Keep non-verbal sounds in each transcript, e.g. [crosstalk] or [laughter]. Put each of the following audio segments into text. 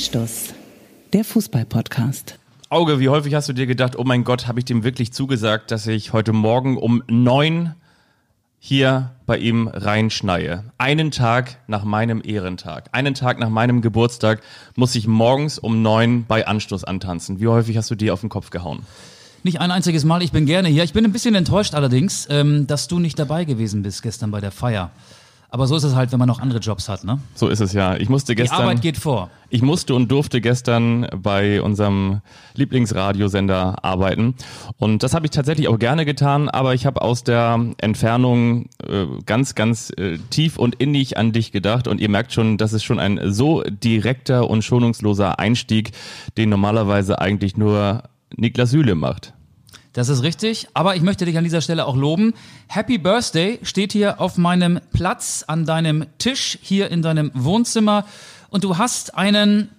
Anstoß, der Fußball-Podcast. Auge, wie häufig hast du dir gedacht, oh mein Gott, habe ich dem wirklich zugesagt, dass ich heute Morgen um neun hier bei ihm reinschneie. Einen Tag nach meinem Ehrentag, einen Tag nach meinem Geburtstag muss ich morgens um neun bei Anstoß antanzen. Wie häufig hast du dir auf den Kopf gehauen? Nicht ein einziges Mal, ich bin gerne hier. Ich bin ein bisschen enttäuscht allerdings, ähm, dass du nicht dabei gewesen bist gestern bei der Feier. Aber so ist es halt, wenn man noch andere Jobs hat, ne? So ist es ja. Ich musste gestern. Die Arbeit geht vor. Ich musste und durfte gestern bei unserem Lieblingsradiosender arbeiten. Und das habe ich tatsächlich auch gerne getan, aber ich habe aus der Entfernung äh, ganz, ganz äh, tief und innig an dich gedacht. Und ihr merkt schon, das ist schon ein so direkter und schonungsloser Einstieg, den normalerweise eigentlich nur Niklas Süle macht. Das ist richtig, aber ich möchte dich an dieser Stelle auch loben. Happy Birthday steht hier auf meinem Platz an deinem Tisch hier in deinem Wohnzimmer und du hast einen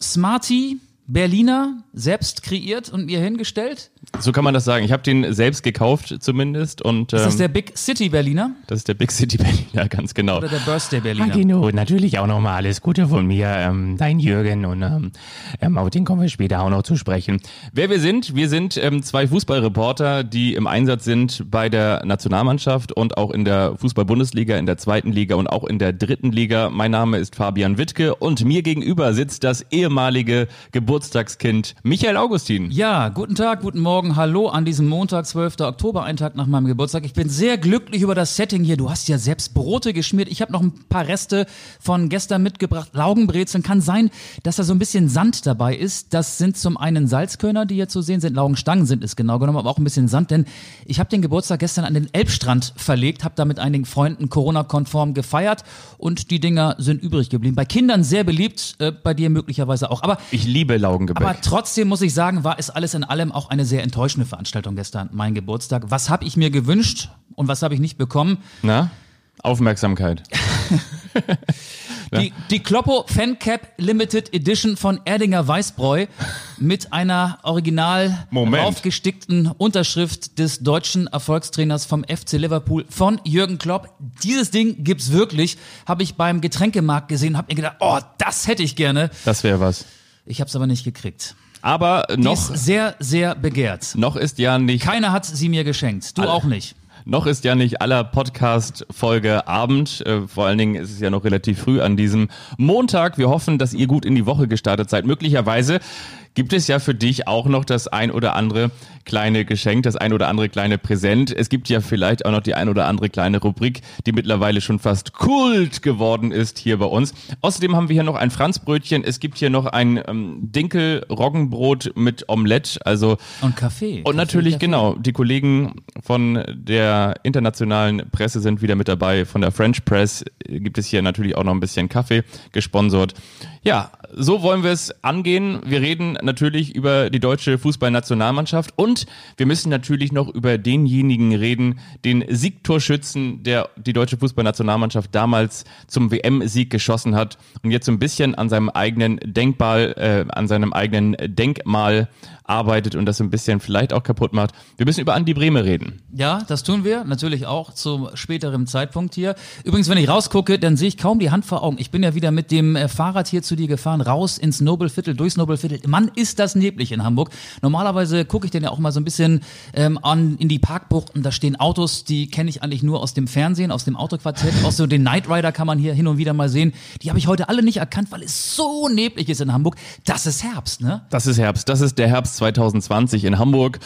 Smarty Berliner selbst kreiert und mir hingestellt. So kann man das sagen. Ich habe den selbst gekauft zumindest. Und, ähm, ist das der Big City Berliner? Das ist der Big City [laughs] Berliner, ganz genau. Oder der Birthday Berliner. Agino, natürlich auch nochmal alles Gute von mir, ähm, dein Jürgen und ähm, ähm, auf den kommen wir später auch noch zu sprechen. Wer wir sind? Wir sind ähm, zwei Fußballreporter, die im Einsatz sind bei der Nationalmannschaft und auch in der Fußball-Bundesliga, in der zweiten Liga und auch in der dritten Liga. Mein Name ist Fabian Wittke und mir gegenüber sitzt das ehemalige Geburtstagskind Michael Augustin. Ja, guten Tag, guten Morgen, hallo an diesem Montag, 12. Oktober, ein Tag nach meinem Geburtstag. Ich bin sehr glücklich über das Setting hier. Du hast ja selbst Brote geschmiert. Ich habe noch ein paar Reste von gestern mitgebracht. Laugenbrezeln. Kann sein, dass da so ein bisschen Sand dabei ist. Das sind zum einen Salzkörner, die hier zu sehen sind. Laugenstangen sind es genau genommen, aber auch ein bisschen Sand. Denn ich habe den Geburtstag gestern an den Elbstrand verlegt, habe da mit einigen Freunden Corona-konform gefeiert und die Dinger sind übrig geblieben. Bei Kindern sehr beliebt, äh, bei dir möglicherweise auch. Aber ich liebe Laugengebäck. Aber trotzdem muss ich sagen, war es alles in allem auch eine sehr enttäuschende Veranstaltung gestern, mein Geburtstag. Was habe ich mir gewünscht und was habe ich nicht bekommen? Na? Aufmerksamkeit. [laughs] die, die Kloppo Fancap Limited Edition von Erdinger Weißbräu mit einer original Moment. aufgestickten Unterschrift des deutschen Erfolgstrainers vom FC Liverpool von Jürgen Klopp. Dieses Ding gibt's wirklich. Habe ich beim Getränkemarkt gesehen, habe mir gedacht, oh, das hätte ich gerne. Das wäre was. Ich habe es aber nicht gekriegt. Aber Die noch, ist sehr, sehr begehrt. noch ist ja nicht Keiner hat sie mir geschenkt. Du Alle- auch nicht. Noch ist ja nicht aller Podcast-Folge Abend. Äh, vor allen Dingen ist es ja noch relativ früh an diesem Montag. Wir hoffen, dass ihr gut in die Woche gestartet seid. Möglicherweise gibt es ja für dich auch noch das ein oder andere kleine Geschenk, das ein oder andere kleine Präsent. Es gibt ja vielleicht auch noch die ein oder andere kleine Rubrik, die mittlerweile schon fast Kult geworden ist hier bei uns. Außerdem haben wir hier noch ein Franzbrötchen. Es gibt hier noch ein ähm, Dinkel-Roggenbrot mit Omelette. Also Und Kaffee. und natürlich, genau, die Kollegen von der internationalen Presse sind wieder mit dabei. Von der French Press gibt es hier natürlich auch noch ein bisschen Kaffee gesponsert. Ja, so wollen wir es angehen. Wir reden natürlich über die deutsche Fußballnationalmannschaft und wir müssen natürlich noch über denjenigen reden, den Siegtorschützen, der die deutsche Fußballnationalmannschaft damals zum WM-Sieg geschossen hat und jetzt so ein bisschen an seinem eigenen Denkmal, äh, an seinem eigenen Denkmal arbeitet und das so ein bisschen vielleicht auch kaputt macht. Wir müssen über Andi Brehme reden. Ja, das tun wir natürlich auch zum späteren Zeitpunkt hier. Übrigens, wenn ich rausgucke, dann sehe ich kaum die Hand vor Augen. Ich bin ja wieder mit dem äh, Fahrrad hier zu dir gefahren, raus ins Nobelviertel, durchs Nobelviertel. Mann, ist das neblig in Hamburg. Normalerweise gucke ich dann ja auch mal so ein bisschen ähm, an in die Parkbuchten. Da stehen Autos, die kenne ich eigentlich nur aus dem Fernsehen, aus dem Autoquartett. Auch so den Knight Rider kann man hier hin und wieder mal sehen. Die habe ich heute alle nicht erkannt, weil es so neblig ist in Hamburg. Das ist Herbst, ne? Das ist Herbst. Das ist der Herbst 2020 in Hamburg.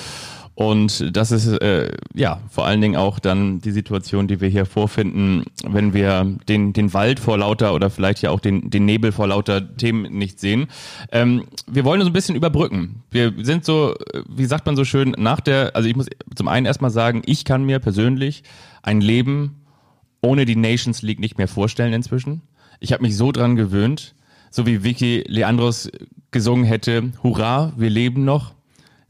Und das ist äh, ja vor allen Dingen auch dann die Situation, die wir hier vorfinden, wenn wir den, den Wald vor lauter oder vielleicht ja auch den, den Nebel vor lauter Themen nicht sehen. Ähm, wir wollen so ein bisschen überbrücken. Wir sind so, wie sagt man so schön, nach der, also ich muss zum einen erstmal sagen, ich kann mir persönlich ein Leben ohne die Nations League nicht mehr vorstellen inzwischen. Ich habe mich so dran gewöhnt, so wie Vicky Leandros gesungen hätte, Hurra, wir leben noch.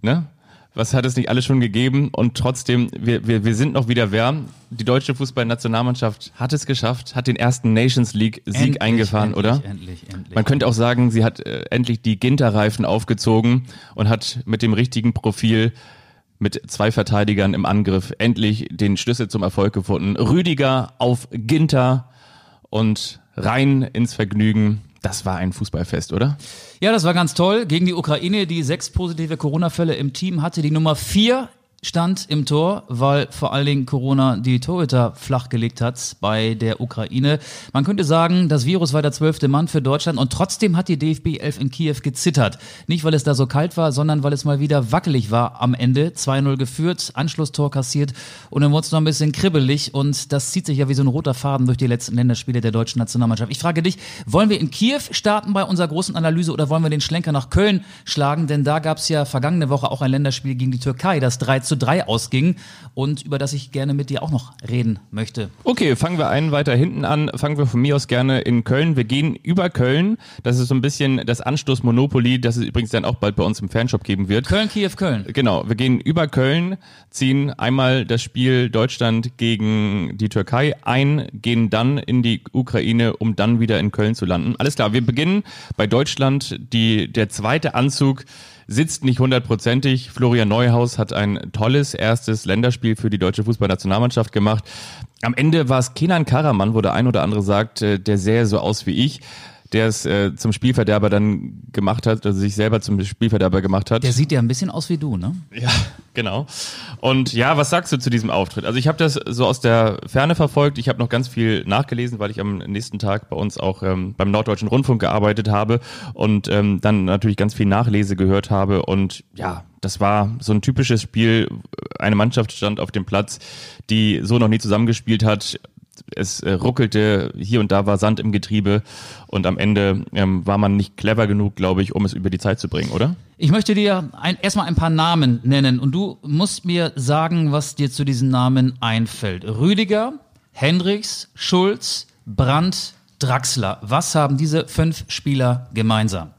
Ne? Was hat es nicht alles schon gegeben? Und trotzdem, wir, wir, wir sind noch wieder wer. Die deutsche Fußballnationalmannschaft hat es geschafft, hat den ersten Nations League Sieg Endlich, eingefahren, endlich, oder? Endlich, endlich. Man könnte auch sagen, sie hat äh, endlich die Ginterreifen aufgezogen und hat mit dem richtigen Profil mit zwei Verteidigern im Angriff endlich den Schlüssel zum Erfolg gefunden. Rüdiger auf Ginter und rein ins Vergnügen. Das war ein Fußballfest, oder? Ja, das war ganz toll. Gegen die Ukraine, die sechs positive Corona-Fälle im Team hatte, die Nummer vier stand im Tor, weil vor allen Dingen Corona die Torhüter flachgelegt hat bei der Ukraine. Man könnte sagen, das Virus war der zwölfte Mann für Deutschland und trotzdem hat die DFB 11 in Kiew gezittert. Nicht, weil es da so kalt war, sondern weil es mal wieder wackelig war am Ende. 2-0 geführt, Anschlusstor kassiert und dann wurde es noch ein bisschen kribbelig und das zieht sich ja wie so ein roter Faden durch die letzten Länderspiele der deutschen Nationalmannschaft. Ich frage dich, wollen wir in Kiew starten bei unserer großen Analyse oder wollen wir den Schlenker nach Köln schlagen? Denn da gab es ja vergangene Woche auch ein Länderspiel gegen die Türkei, das 3 zu 3 ausging und über das ich gerne mit dir auch noch reden möchte. Okay, fangen wir einen weiter hinten an. Fangen wir von mir aus gerne in Köln. Wir gehen über Köln. Das ist so ein bisschen das Anstoß Monopoly, das es übrigens dann auch bald bei uns im Fanshop geben wird. Köln, Kiew, Köln. Genau, wir gehen über Köln, ziehen einmal das Spiel Deutschland gegen die Türkei ein, gehen dann in die Ukraine, um dann wieder in Köln zu landen. Alles klar, wir beginnen bei Deutschland. Die, der zweite Anzug sitzt nicht hundertprozentig. Florian Neuhaus hat ein tolles erstes Länderspiel für die deutsche Fußballnationalmannschaft gemacht. Am Ende war es Kenan Karaman, wo der ein oder andere sagt, äh, der sähe so aus wie ich der es äh, zum Spielverderber dann gemacht hat, also sich selber zum Spielverderber gemacht hat. Der sieht ja ein bisschen aus wie du, ne? Ja, genau. Und ja, was sagst du zu diesem Auftritt? Also ich habe das so aus der Ferne verfolgt. Ich habe noch ganz viel nachgelesen, weil ich am nächsten Tag bei uns auch ähm, beim Norddeutschen Rundfunk gearbeitet habe und ähm, dann natürlich ganz viel Nachlese gehört habe. Und ja, das war so ein typisches Spiel. Eine Mannschaft stand auf dem Platz, die so noch nie zusammengespielt hat es äh, ruckelte, hier und da war Sand im Getriebe und am Ende ähm, war man nicht clever genug, glaube ich, um es über die Zeit zu bringen, oder? Ich möchte dir ein, erstmal ein paar Namen nennen und du musst mir sagen, was dir zu diesen Namen einfällt. Rüdiger, Hendricks, Schulz, Brandt, Draxler. Was haben diese fünf Spieler gemeinsam?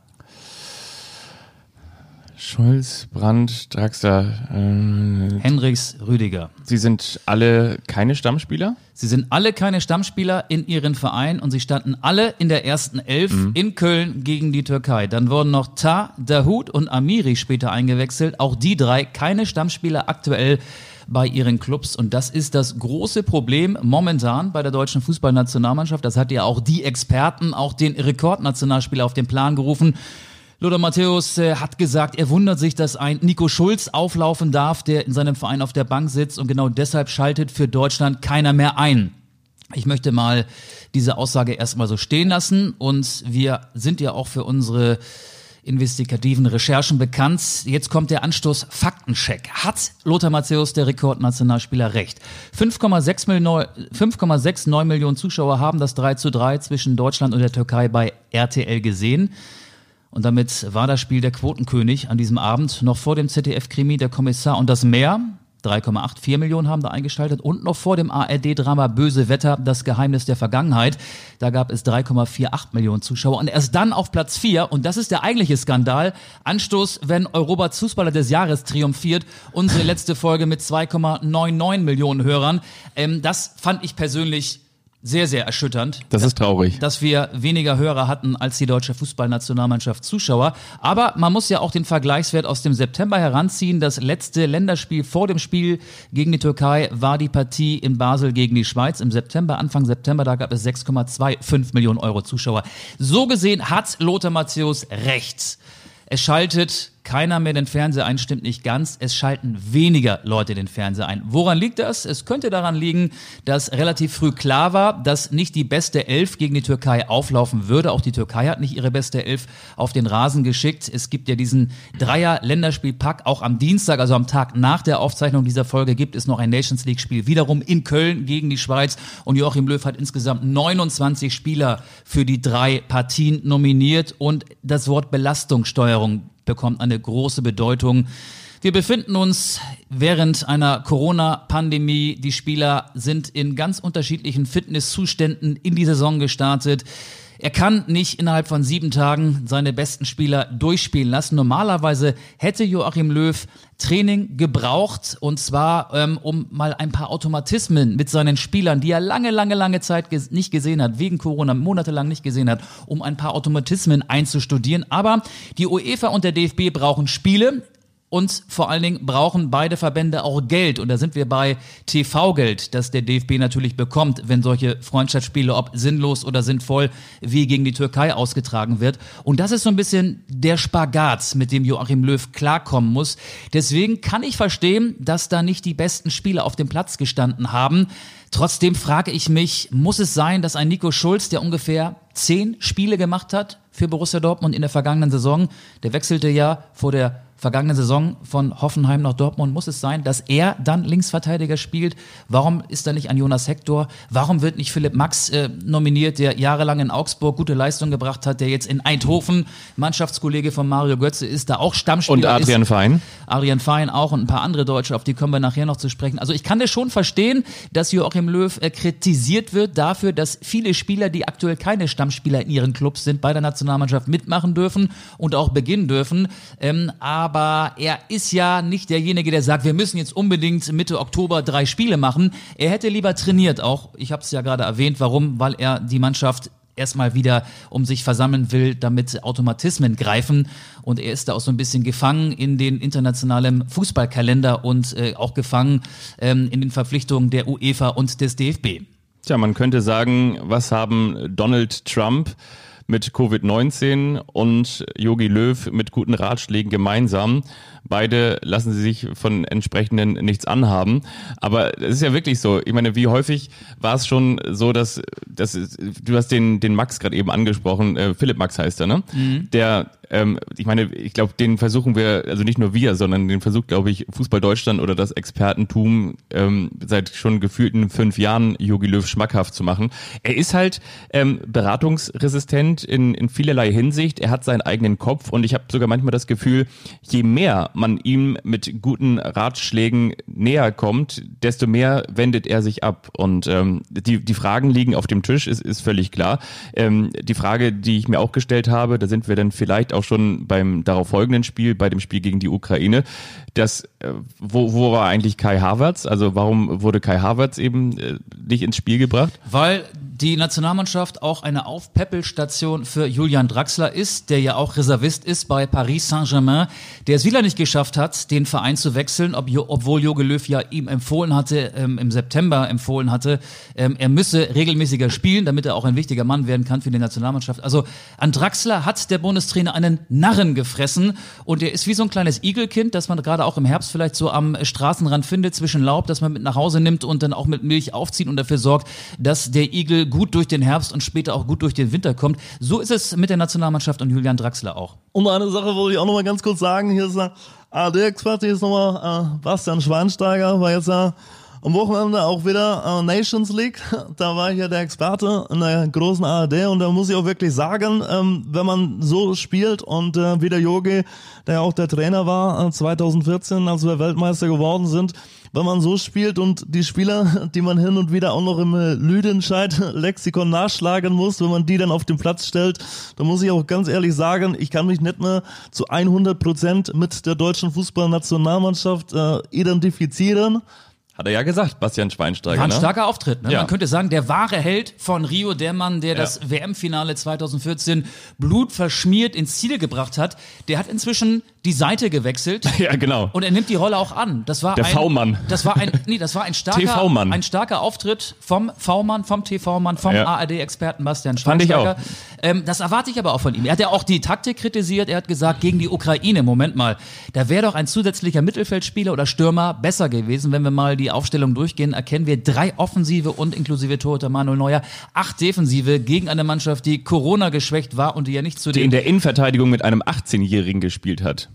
Schulz, Brandt, Draxler, äh, Hendricks, Rüdiger. Sie sind alle keine Stammspieler? Sie sind alle keine Stammspieler in ihren Verein und sie standen alle in der ersten Elf mhm. in Köln gegen die Türkei. Dann wurden noch Ta, Dahut und Amiri später eingewechselt. Auch die drei keine Stammspieler aktuell bei ihren Clubs. Und das ist das große Problem momentan bei der deutschen Fußballnationalmannschaft. Das hat ja auch die Experten, auch den Rekordnationalspieler auf den Plan gerufen. Lothar Matthäus äh, hat gesagt, er wundert sich, dass ein Nico Schulz auflaufen darf, der in seinem Verein auf der Bank sitzt und genau deshalb schaltet für Deutschland keiner mehr ein. Ich möchte mal diese Aussage erstmal so stehen lassen und wir sind ja auch für unsere investigativen Recherchen bekannt. Jetzt kommt der Anstoß Faktencheck. Hat Lothar Matthäus, der Rekordnationalspieler, recht? 5,69 Millionen Zuschauer haben das 3 zu 3 zwischen Deutschland und der Türkei bei RTL gesehen. Und damit war das Spiel der Quotenkönig an diesem Abend. Noch vor dem ZDF-Krimi Der Kommissar und das Meer. 3,84 Millionen haben da eingeschaltet und noch vor dem ARD-Drama Böse Wetter, das Geheimnis der Vergangenheit. Da gab es 3,48 Millionen Zuschauer und erst dann auf Platz 4 und das ist der eigentliche Skandal. Anstoß, wenn Europas Fußballer des Jahres triumphiert. Unsere letzte Folge mit 2,99 Millionen Hörern. Ähm, das fand ich persönlich sehr, sehr erschütternd. Das ist traurig. Dass wir weniger Hörer hatten als die deutsche Fußballnationalmannschaft Zuschauer. Aber man muss ja auch den Vergleichswert aus dem September heranziehen. Das letzte Länderspiel vor dem Spiel gegen die Türkei war die Partie in Basel gegen die Schweiz im September, Anfang September. Da gab es 6,25 Millionen Euro Zuschauer. So gesehen hat Lothar Matthäus recht. Es schaltet keiner mehr den Fernseher ein, stimmt nicht ganz. Es schalten weniger Leute den Fernseher ein. Woran liegt das? Es könnte daran liegen, dass relativ früh klar war, dass nicht die beste Elf gegen die Türkei auflaufen würde. Auch die Türkei hat nicht ihre beste Elf auf den Rasen geschickt. Es gibt ja diesen Dreier-Länderspielpack. Auch am Dienstag, also am Tag nach der Aufzeichnung dieser Folge, gibt es noch ein Nations League-Spiel wiederum in Köln gegen die Schweiz. Und Joachim Löw hat insgesamt 29 Spieler für die drei Partien nominiert. Und das Wort Belastungssteuerung bekommt eine große Bedeutung. Wir befinden uns während einer Corona-Pandemie. Die Spieler sind in ganz unterschiedlichen Fitnesszuständen in die Saison gestartet. Er kann nicht innerhalb von sieben Tagen seine besten Spieler durchspielen lassen. Normalerweise hätte Joachim Löw Training gebraucht und zwar ähm, um mal ein paar Automatismen mit seinen Spielern, die er lange, lange, lange Zeit ges nicht gesehen hat, wegen Corona monatelang nicht gesehen hat, um ein paar Automatismen einzustudieren. Aber die UEFA und der DFB brauchen Spiele und vor allen Dingen brauchen beide Verbände auch Geld. Und da sind wir bei TV-Geld, das der DFB natürlich bekommt, wenn solche Freundschaftsspiele, ob sinnlos oder sinnvoll, wie gegen die Türkei ausgetragen wird. Und das ist so ein bisschen der Spagat, mit dem Joachim Löw klarkommen muss. Deswegen kann ich verstehen, dass da nicht die besten Spieler auf dem Platz gestanden haben. Trotzdem frage ich mich, muss es sein, dass ein Nico Schulz, der ungefähr zehn Spiele gemacht hat für Borussia Dortmund in der vergangenen Saison, der wechselte ja vor der vergangenen Saison von Hoffenheim nach Dortmund muss es sein, dass er dann Linksverteidiger spielt. Warum ist da nicht ein Jonas Hector? Warum wird nicht Philipp Max äh, nominiert, der jahrelang in Augsburg gute Leistung gebracht hat, der jetzt in Eindhoven Mannschaftskollege von Mario Götze ist, da auch Stammspieler Und Adrian ist. Fein. Adrian Fein auch und ein paar andere Deutsche, auf die kommen wir nachher noch zu sprechen. Also ich kann das schon verstehen, dass Joachim Löw äh, kritisiert wird dafür, dass viele Spieler, die aktuell keine Stammspieler in ihren Clubs sind, bei der Nationalmannschaft mitmachen dürfen und auch beginnen dürfen. Ähm, aber er ist ja nicht derjenige, der sagt, wir müssen jetzt unbedingt Mitte Oktober drei Spiele machen. Er hätte lieber trainiert auch. Ich habe es ja gerade erwähnt. Warum? Weil er die Mannschaft erstmal wieder um sich versammeln will, damit Automatismen greifen. Und er ist da auch so ein bisschen gefangen in den internationalen Fußballkalender und äh, auch gefangen ähm, in den Verpflichtungen der UEFA und des DFB. Tja, man könnte sagen, was haben Donald Trump mit Covid-19 und Yogi Löw mit guten Ratschlägen gemeinsam. Beide lassen sie sich von entsprechenden nichts anhaben. Aber es ist ja wirklich so. Ich meine, wie häufig war es schon so, dass, dass du hast den, den Max gerade eben angesprochen, äh, Philipp Max heißt er, ne? Der, ähm, ich meine, ich glaube, den versuchen wir, also nicht nur wir, sondern den versucht, glaube ich, Fußball Deutschland oder das Expertentum ähm, seit schon gefühlten fünf Jahren Jogi Löw schmackhaft zu machen. Er ist halt ähm, beratungsresistent in, in vielerlei Hinsicht. Er hat seinen eigenen Kopf und ich habe sogar manchmal das Gefühl, je mehr man ihm mit guten Ratschlägen näher kommt, desto mehr wendet er sich ab. Und ähm, die, die Fragen liegen auf dem Tisch, ist, ist völlig klar. Ähm, die Frage, die ich mir auch gestellt habe, da sind wir dann vielleicht auch schon beim darauf folgenden Spiel, bei dem Spiel gegen die Ukraine, das, äh, wo, wo war eigentlich Kai Havertz? Also warum wurde Kai Havertz eben äh, nicht ins Spiel gebracht? Weil die Nationalmannschaft auch eine Aufpäppelstation für Julian Draxler ist, der ja auch Reservist ist bei Paris Saint-Germain, der es wieder nicht geschafft hat, den Verein zu wechseln, ob, obwohl Jogi Löw ja ihm empfohlen hatte, ähm, im September empfohlen hatte, ähm, er müsse regelmäßiger spielen, damit er auch ein wichtiger Mann werden kann für die Nationalmannschaft. Also an Draxler hat der Bundestrainer einen Narren gefressen und er ist wie so ein kleines Igelkind, das man gerade auch im Herbst vielleicht so am Straßenrand findet, zwischen Laub, das man mit nach Hause nimmt und dann auch mit Milch aufzieht und dafür sorgt, dass der Igel gut durch den Herbst und später auch gut durch den Winter kommt. So ist es mit der Nationalmannschaft und Julian Draxler auch. Und eine Sache wollte ich auch noch mal ganz kurz sagen. Hier ist der ARD-Experte, hier ist nochmal äh, Bastian Schweinsteiger, war jetzt ja am Wochenende auch wieder äh, Nations League. [laughs] Da war ich ja der Experte in der großen ARD und da muss ich auch wirklich sagen, ähm, wenn man so spielt und äh, wie der Yogi, der ja auch der Trainer war äh, 2014, als wir Weltmeister geworden sind, wenn man so spielt und die Spieler, [laughs] die man hin und wieder auch noch im äh, Lüdenscheid-Lexikon [laughs] nachschlagen muss, wenn man die dann auf den Platz stellt, dann muss ich auch ganz ehrlich sagen, ich kann mich nicht mehr zu 100 Prozent mit der deutschen Fußballnationalmannschaft äh, identifizieren. Hat er ja gesagt, Bastian Schweinsteiger. War ein ne? starker Auftritt. Ne? Ja. Man könnte sagen, der wahre Held von Rio, der Mann, der das WM-Finale 2014 blutverschmiert ins Ziel gebracht hat, der hat inzwischen die Seite gewechselt. [laughs] Ja, genau. Und er nimmt die Rolle auch an. Das war Der V-Mann. Das war ein, nee, das war ein [laughs] starker, ein starker Auftritt vom V-Mann, vom TV-Mann, vom Ja. ARD-Experten Bastian Fand ich Schweinsteiger. auch. Ähm, das erwarte ich aber auch von ihm. Er hat ja auch die Taktik kritisiert. Er hat gesagt, gegen die Ukraine, Moment mal, da wäre doch ein zusätzlicher Mittelfeldspieler oder Stürmer besser gewesen. Wenn wir mal die Aufstellung durchgehen, erkennen wir drei Offensive und inklusive Torhüter Manuel Neuer, acht Defensive gegen eine Mannschaft, die Corona geschwächt war und die ja nicht zu die den in der Innenverteidigung mit einem 18-Jährigen gespielt hat,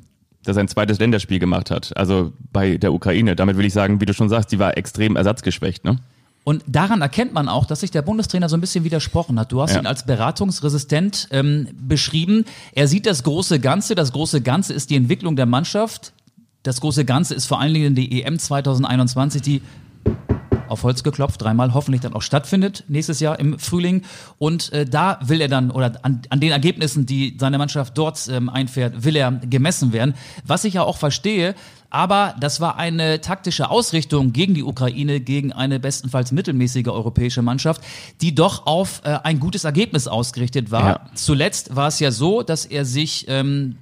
der sein zweites Länderspiel gemacht hat, also bei der Ukraine. Damit will ich sagen, wie du schon sagst, die war extrem ersatzgeschwächt, ne? Und daran erkennt man auch, dass sich der Bundestrainer so ein bisschen widersprochen hat. Du hast Ja. ihn als beratungsresistent ähm, beschrieben. Er sieht das große Ganze. Das große Ganze ist die Entwicklung der Mannschaft. Das große Ganze ist vor allen Dingen die EM 2021, die auf Holz geklopft, dreimal hoffentlich dann auch stattfindet nächstes Jahr im Frühling. Und äh, da will er dann, oder an, an den Ergebnissen, die seine Mannschaft dort ähm, einfährt, will er gemessen werden. Was ich ja auch verstehe, aber das war eine taktische Ausrichtung gegen die Ukraine, gegen eine bestenfalls mittelmäßige europäische Mannschaft, die doch auf äh, ein gutes Ergebnis ausgerichtet war. Ja. Zuletzt war es ja so, dass er sich ähm,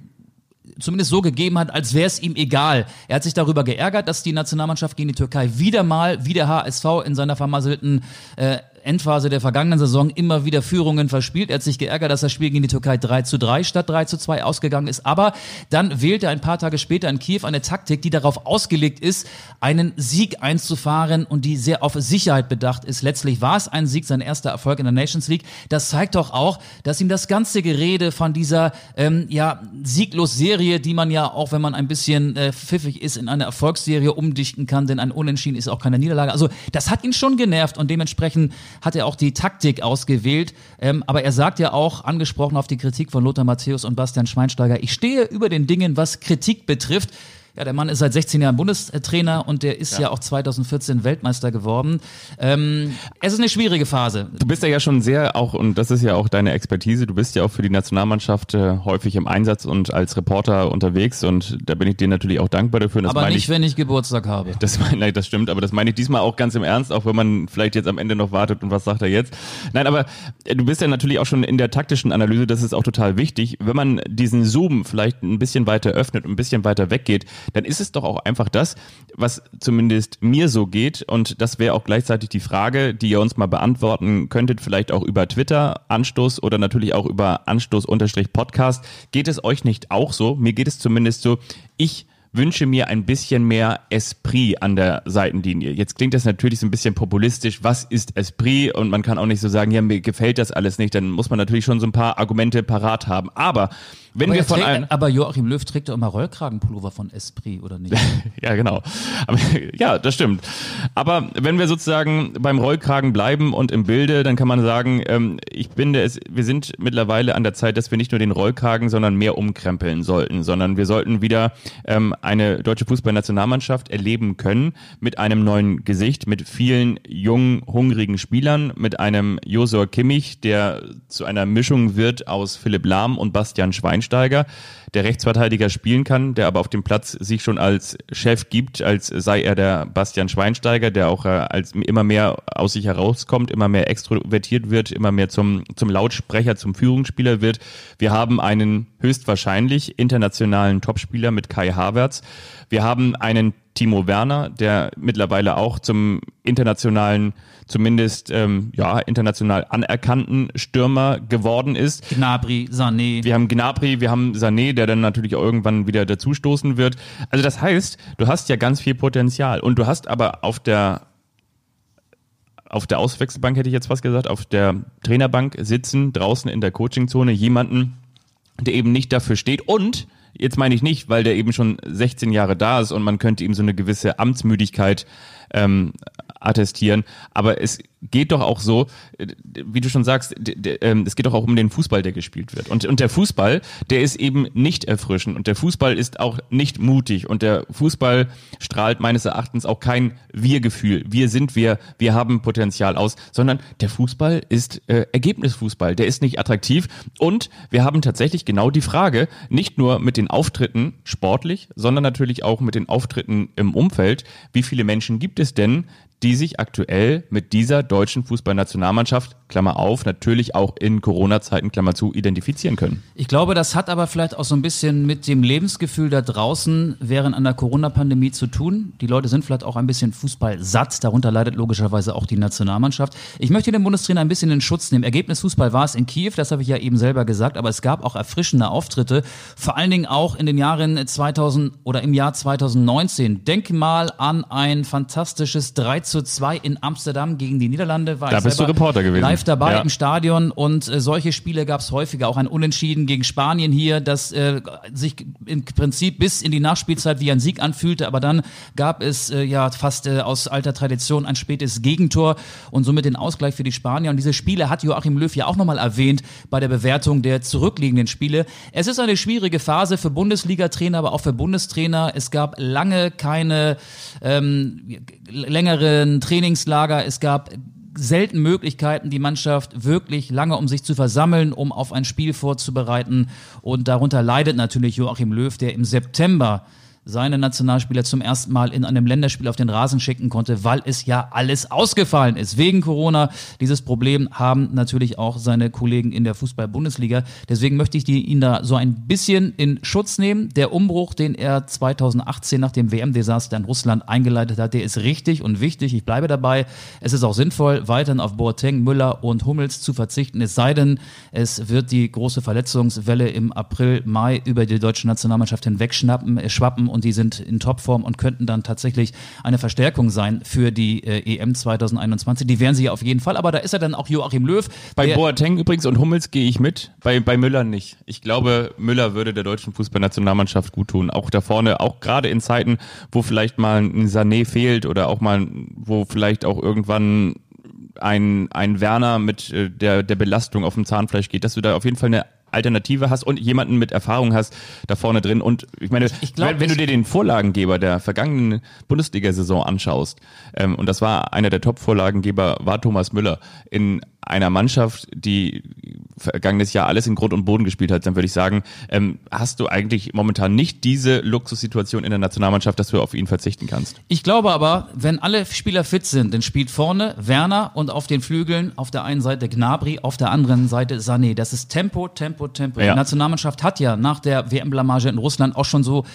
zumindest so gegeben hat, als wäre es ihm egal. Er hat sich darüber geärgert, dass die Nationalmannschaft gegen die Türkei wieder mal, wie der HSV in seiner vermasselten äh, Endphase der vergangenen Saison immer wieder Führungen verspielt. Er hat sich geärgert, dass das Spiel gegen die Türkei 3 zu 3 statt 3 zu 2 ausgegangen ist. Aber dann wählt er ein paar Tage später in Kiew eine Taktik, die darauf ausgelegt ist, einen Sieg einzufahren und die sehr auf Sicherheit bedacht ist. Letztlich war es ein Sieg, sein erster Erfolg in der Nations League. Das zeigt doch auch, dass ihm das ganze Gerede von dieser ähm, ja, Sieglos-Serie, die man ja auch, wenn man ein bisschen äh, pfiffig ist, in eine Erfolgsserie umdichten kann, denn ein Unentschieden ist auch keine Niederlage. Also das hat ihn schon genervt und dementsprechend hat er auch die Taktik ausgewählt. Ähm, aber er sagt ja auch, angesprochen auf die Kritik von Lothar Matthäus und Bastian Schweinsteiger, ich stehe über den Dingen, was Kritik betrifft. Ja, der Mann ist seit 16 Jahren Bundestrainer und der ist ja, ja auch 2014 Weltmeister geworden. Ähm, es ist eine schwierige Phase. Du bist ja, ja schon sehr auch, und das ist ja auch deine Expertise, du bist ja auch für die Nationalmannschaft äh, häufig im Einsatz und als Reporter unterwegs und da bin ich dir natürlich auch dankbar dafür. Das aber nicht, ich, wenn ich Geburtstag habe. Das, [laughs] nein, das stimmt, aber das meine ich diesmal auch ganz im Ernst, auch wenn man vielleicht jetzt am Ende noch wartet und was sagt er jetzt. Nein, aber äh, du bist ja natürlich auch schon in der taktischen Analyse, das ist auch total wichtig. Wenn man diesen Zoom vielleicht ein bisschen weiter öffnet ein bisschen weiter weggeht, dann ist es doch auch einfach das, was zumindest mir so geht. Und das wäre auch gleichzeitig die Frage, die ihr uns mal beantworten könntet, vielleicht auch über Twitter, Anstoß oder natürlich auch über Anstoß-Podcast. Geht es euch nicht auch so? Mir geht es zumindest so, ich wünsche mir ein bisschen mehr Esprit an der Seitenlinie. Jetzt klingt das natürlich so ein bisschen populistisch. Was ist Esprit? Und man kann auch nicht so sagen, ja, mir gefällt das alles nicht. Dann muss man natürlich schon so ein paar Argumente parat haben. Aber wenn aber wir von trägt, einem, aber Joachim Löw trägt doch immer Rollkragenpullover von Esprit, oder nicht? [laughs] ja, genau. Aber, [laughs] ja, das stimmt. Aber wenn wir sozusagen beim Rollkragen bleiben und im Bilde, dann kann man sagen, ähm, ich finde es, wir sind mittlerweile an der Zeit, dass wir nicht nur den Rollkragen, sondern mehr umkrempeln sollten, sondern wir sollten wieder ähm, eine deutsche Fußballnationalmannschaft erleben können mit einem neuen Gesicht, mit vielen jungen, hungrigen Spielern, mit einem Josua Kimmich, der zu einer Mischung wird aus Philipp Lahm und Bastian Schweinsteiger Schweinsteiger, der Rechtsverteidiger spielen kann, der aber auf dem Platz sich schon als Chef gibt, als sei er der Bastian Schweinsteiger, der auch äh, als immer mehr aus sich herauskommt, immer mehr extrovertiert wird, immer mehr zum, zum Lautsprecher, zum Führungsspieler wird. Wir haben einen höchstwahrscheinlich internationalen Topspieler mit Kai Havertz. Wir haben einen Timo Werner, der mittlerweile auch zum internationalen, zumindest ähm, ja international anerkannten Stürmer geworden ist. Gnabry, Sané. Wir haben Gnabry, wir haben Sané, der dann natürlich auch irgendwann wieder dazustoßen wird. Also das heißt, du hast ja ganz viel Potenzial und du hast aber auf der auf der Auswechselbank hätte ich jetzt was gesagt, auf der Trainerbank sitzen, draußen in der Coachingzone jemanden, der eben nicht dafür steht und Jetzt meine ich nicht, weil der eben schon 16 Jahre da ist und man könnte ihm so eine gewisse Amtsmüdigkeit ähm, attestieren. Aber es geht doch auch so, wie du schon sagst, ähm, es geht doch auch um den Fußball, der gespielt wird. Und, und der Fußball, der ist eben nicht erfrischend und der Fußball ist auch nicht mutig und der Fußball strahlt meines Erachtens auch kein Wir-Gefühl. Wir sind wir, wir haben Potenzial aus, sondern der Fußball ist äh, Ergebnisfußball. Der ist nicht attraktiv und wir haben tatsächlich genau die Frage, nicht nur mit den Auftritten sportlich, sondern natürlich auch mit den Auftritten im Umfeld, wie viele Menschen gibt es denn, die sich aktuell mit dieser deutschen Fußballnationalmannschaft, Klammer auf, natürlich auch in Corona-Zeiten, Klammer zu, identifizieren können. Ich glaube, das hat aber vielleicht auch so ein bisschen mit dem Lebensgefühl da draußen während einer Corona-Pandemie zu tun. Die Leute sind vielleicht auch ein bisschen Fußball satt, darunter leidet logischerweise auch die Nationalmannschaft. Ich möchte den Bundestrainer ein bisschen in Schutz nehmen. Ergebnis Fußball war es in Kiew, das habe ich ja eben selber gesagt, aber es gab auch erfrischende Auftritte, vor allen Dingen auch in den Jahren 2000 oder im Jahr 2019. Denk mal an ein fantastisches 3 zu 2 in Amsterdam gegen die Niederlande. War da bist du Reporter gewesen. Live dabei ja. im Stadion und äh, solche Spiele gab es häufiger. Auch ein Unentschieden gegen Spanien hier, das äh, sich im Prinzip bis in die Nachspielzeit wie ein Sieg anfühlte, aber dann gab es äh, ja fast äh, aus alter Tradition ein spätes Gegentor und somit den Ausgleich für die Spanier. Und diese Spiele hat Joachim Löw ja auch nochmal erwähnt bei der Bewertung der zurückliegenden Spiele. Es ist eine schwierige Phase für Bundesliga-Trainer, aber auch für Bundestrainer. Es gab lange keine ähm, längere ein Trainingslager, es gab selten Möglichkeiten, die Mannschaft wirklich lange um sich zu versammeln, um auf ein Spiel vorzubereiten. Und darunter leidet natürlich Joachim Löw, der im September seine Nationalspieler zum ersten Mal in einem Länderspiel auf den Rasen schicken konnte, weil es ja alles ausgefallen ist wegen Corona. Dieses Problem haben natürlich auch seine Kollegen in der Fußball-Bundesliga. Deswegen möchte ich ihn da so ein bisschen in Schutz nehmen. Der Umbruch, den er 2018 nach dem WM-Desaster in Russland eingeleitet hat, der ist richtig und wichtig. Ich bleibe dabei. Es ist auch sinnvoll, weiterhin auf Boateng, Müller und Hummels zu verzichten. Es sei denn, es wird die große Verletzungswelle im April, Mai über die deutsche Nationalmannschaft hinwegschnappen, äh, schwappen und die sind in Topform und könnten dann tatsächlich eine Verstärkung sein für die äh, EM 2021. Die wären sie ja auf jeden Fall, aber da ist ja dann auch Joachim Löw. Bei Boateng übrigens und Hummels gehe ich mit, bei, bei Müller nicht. Ich glaube, Müller würde der deutschen Fußballnationalmannschaft gut tun. Auch da vorne, auch gerade in Zeiten, wo vielleicht mal ein Sané fehlt oder auch mal, wo vielleicht auch irgendwann ein, ein Werner mit äh, der, der Belastung auf dem Zahnfleisch geht, dass du da auf jeden Fall eine Alternative hast und jemanden mit Erfahrung hast da vorne drin. Und ich meine, ich glaub, wenn, wenn du dir den Vorlagengeber der vergangenen Bundesliga-Saison anschaust, ähm, und das war einer der Top-Vorlagengeber, war Thomas Müller, in einer Mannschaft, die vergangenes Jahr alles in Grund und Boden gespielt hat, dann würde ich sagen, ähm, hast du eigentlich momentan nicht diese Luxussituation in der Nationalmannschaft, dass du auf ihn verzichten kannst. Ich glaube aber, wenn alle Spieler fit sind, dann spielt vorne Werner und auf den Flügeln auf der einen Seite Gnabry, auf der anderen Seite Sané. Das ist Tempo, Tempo, Tempo. Ja. Die Nationalmannschaft hat ja nach der WM-Blamage in Russland auch schon so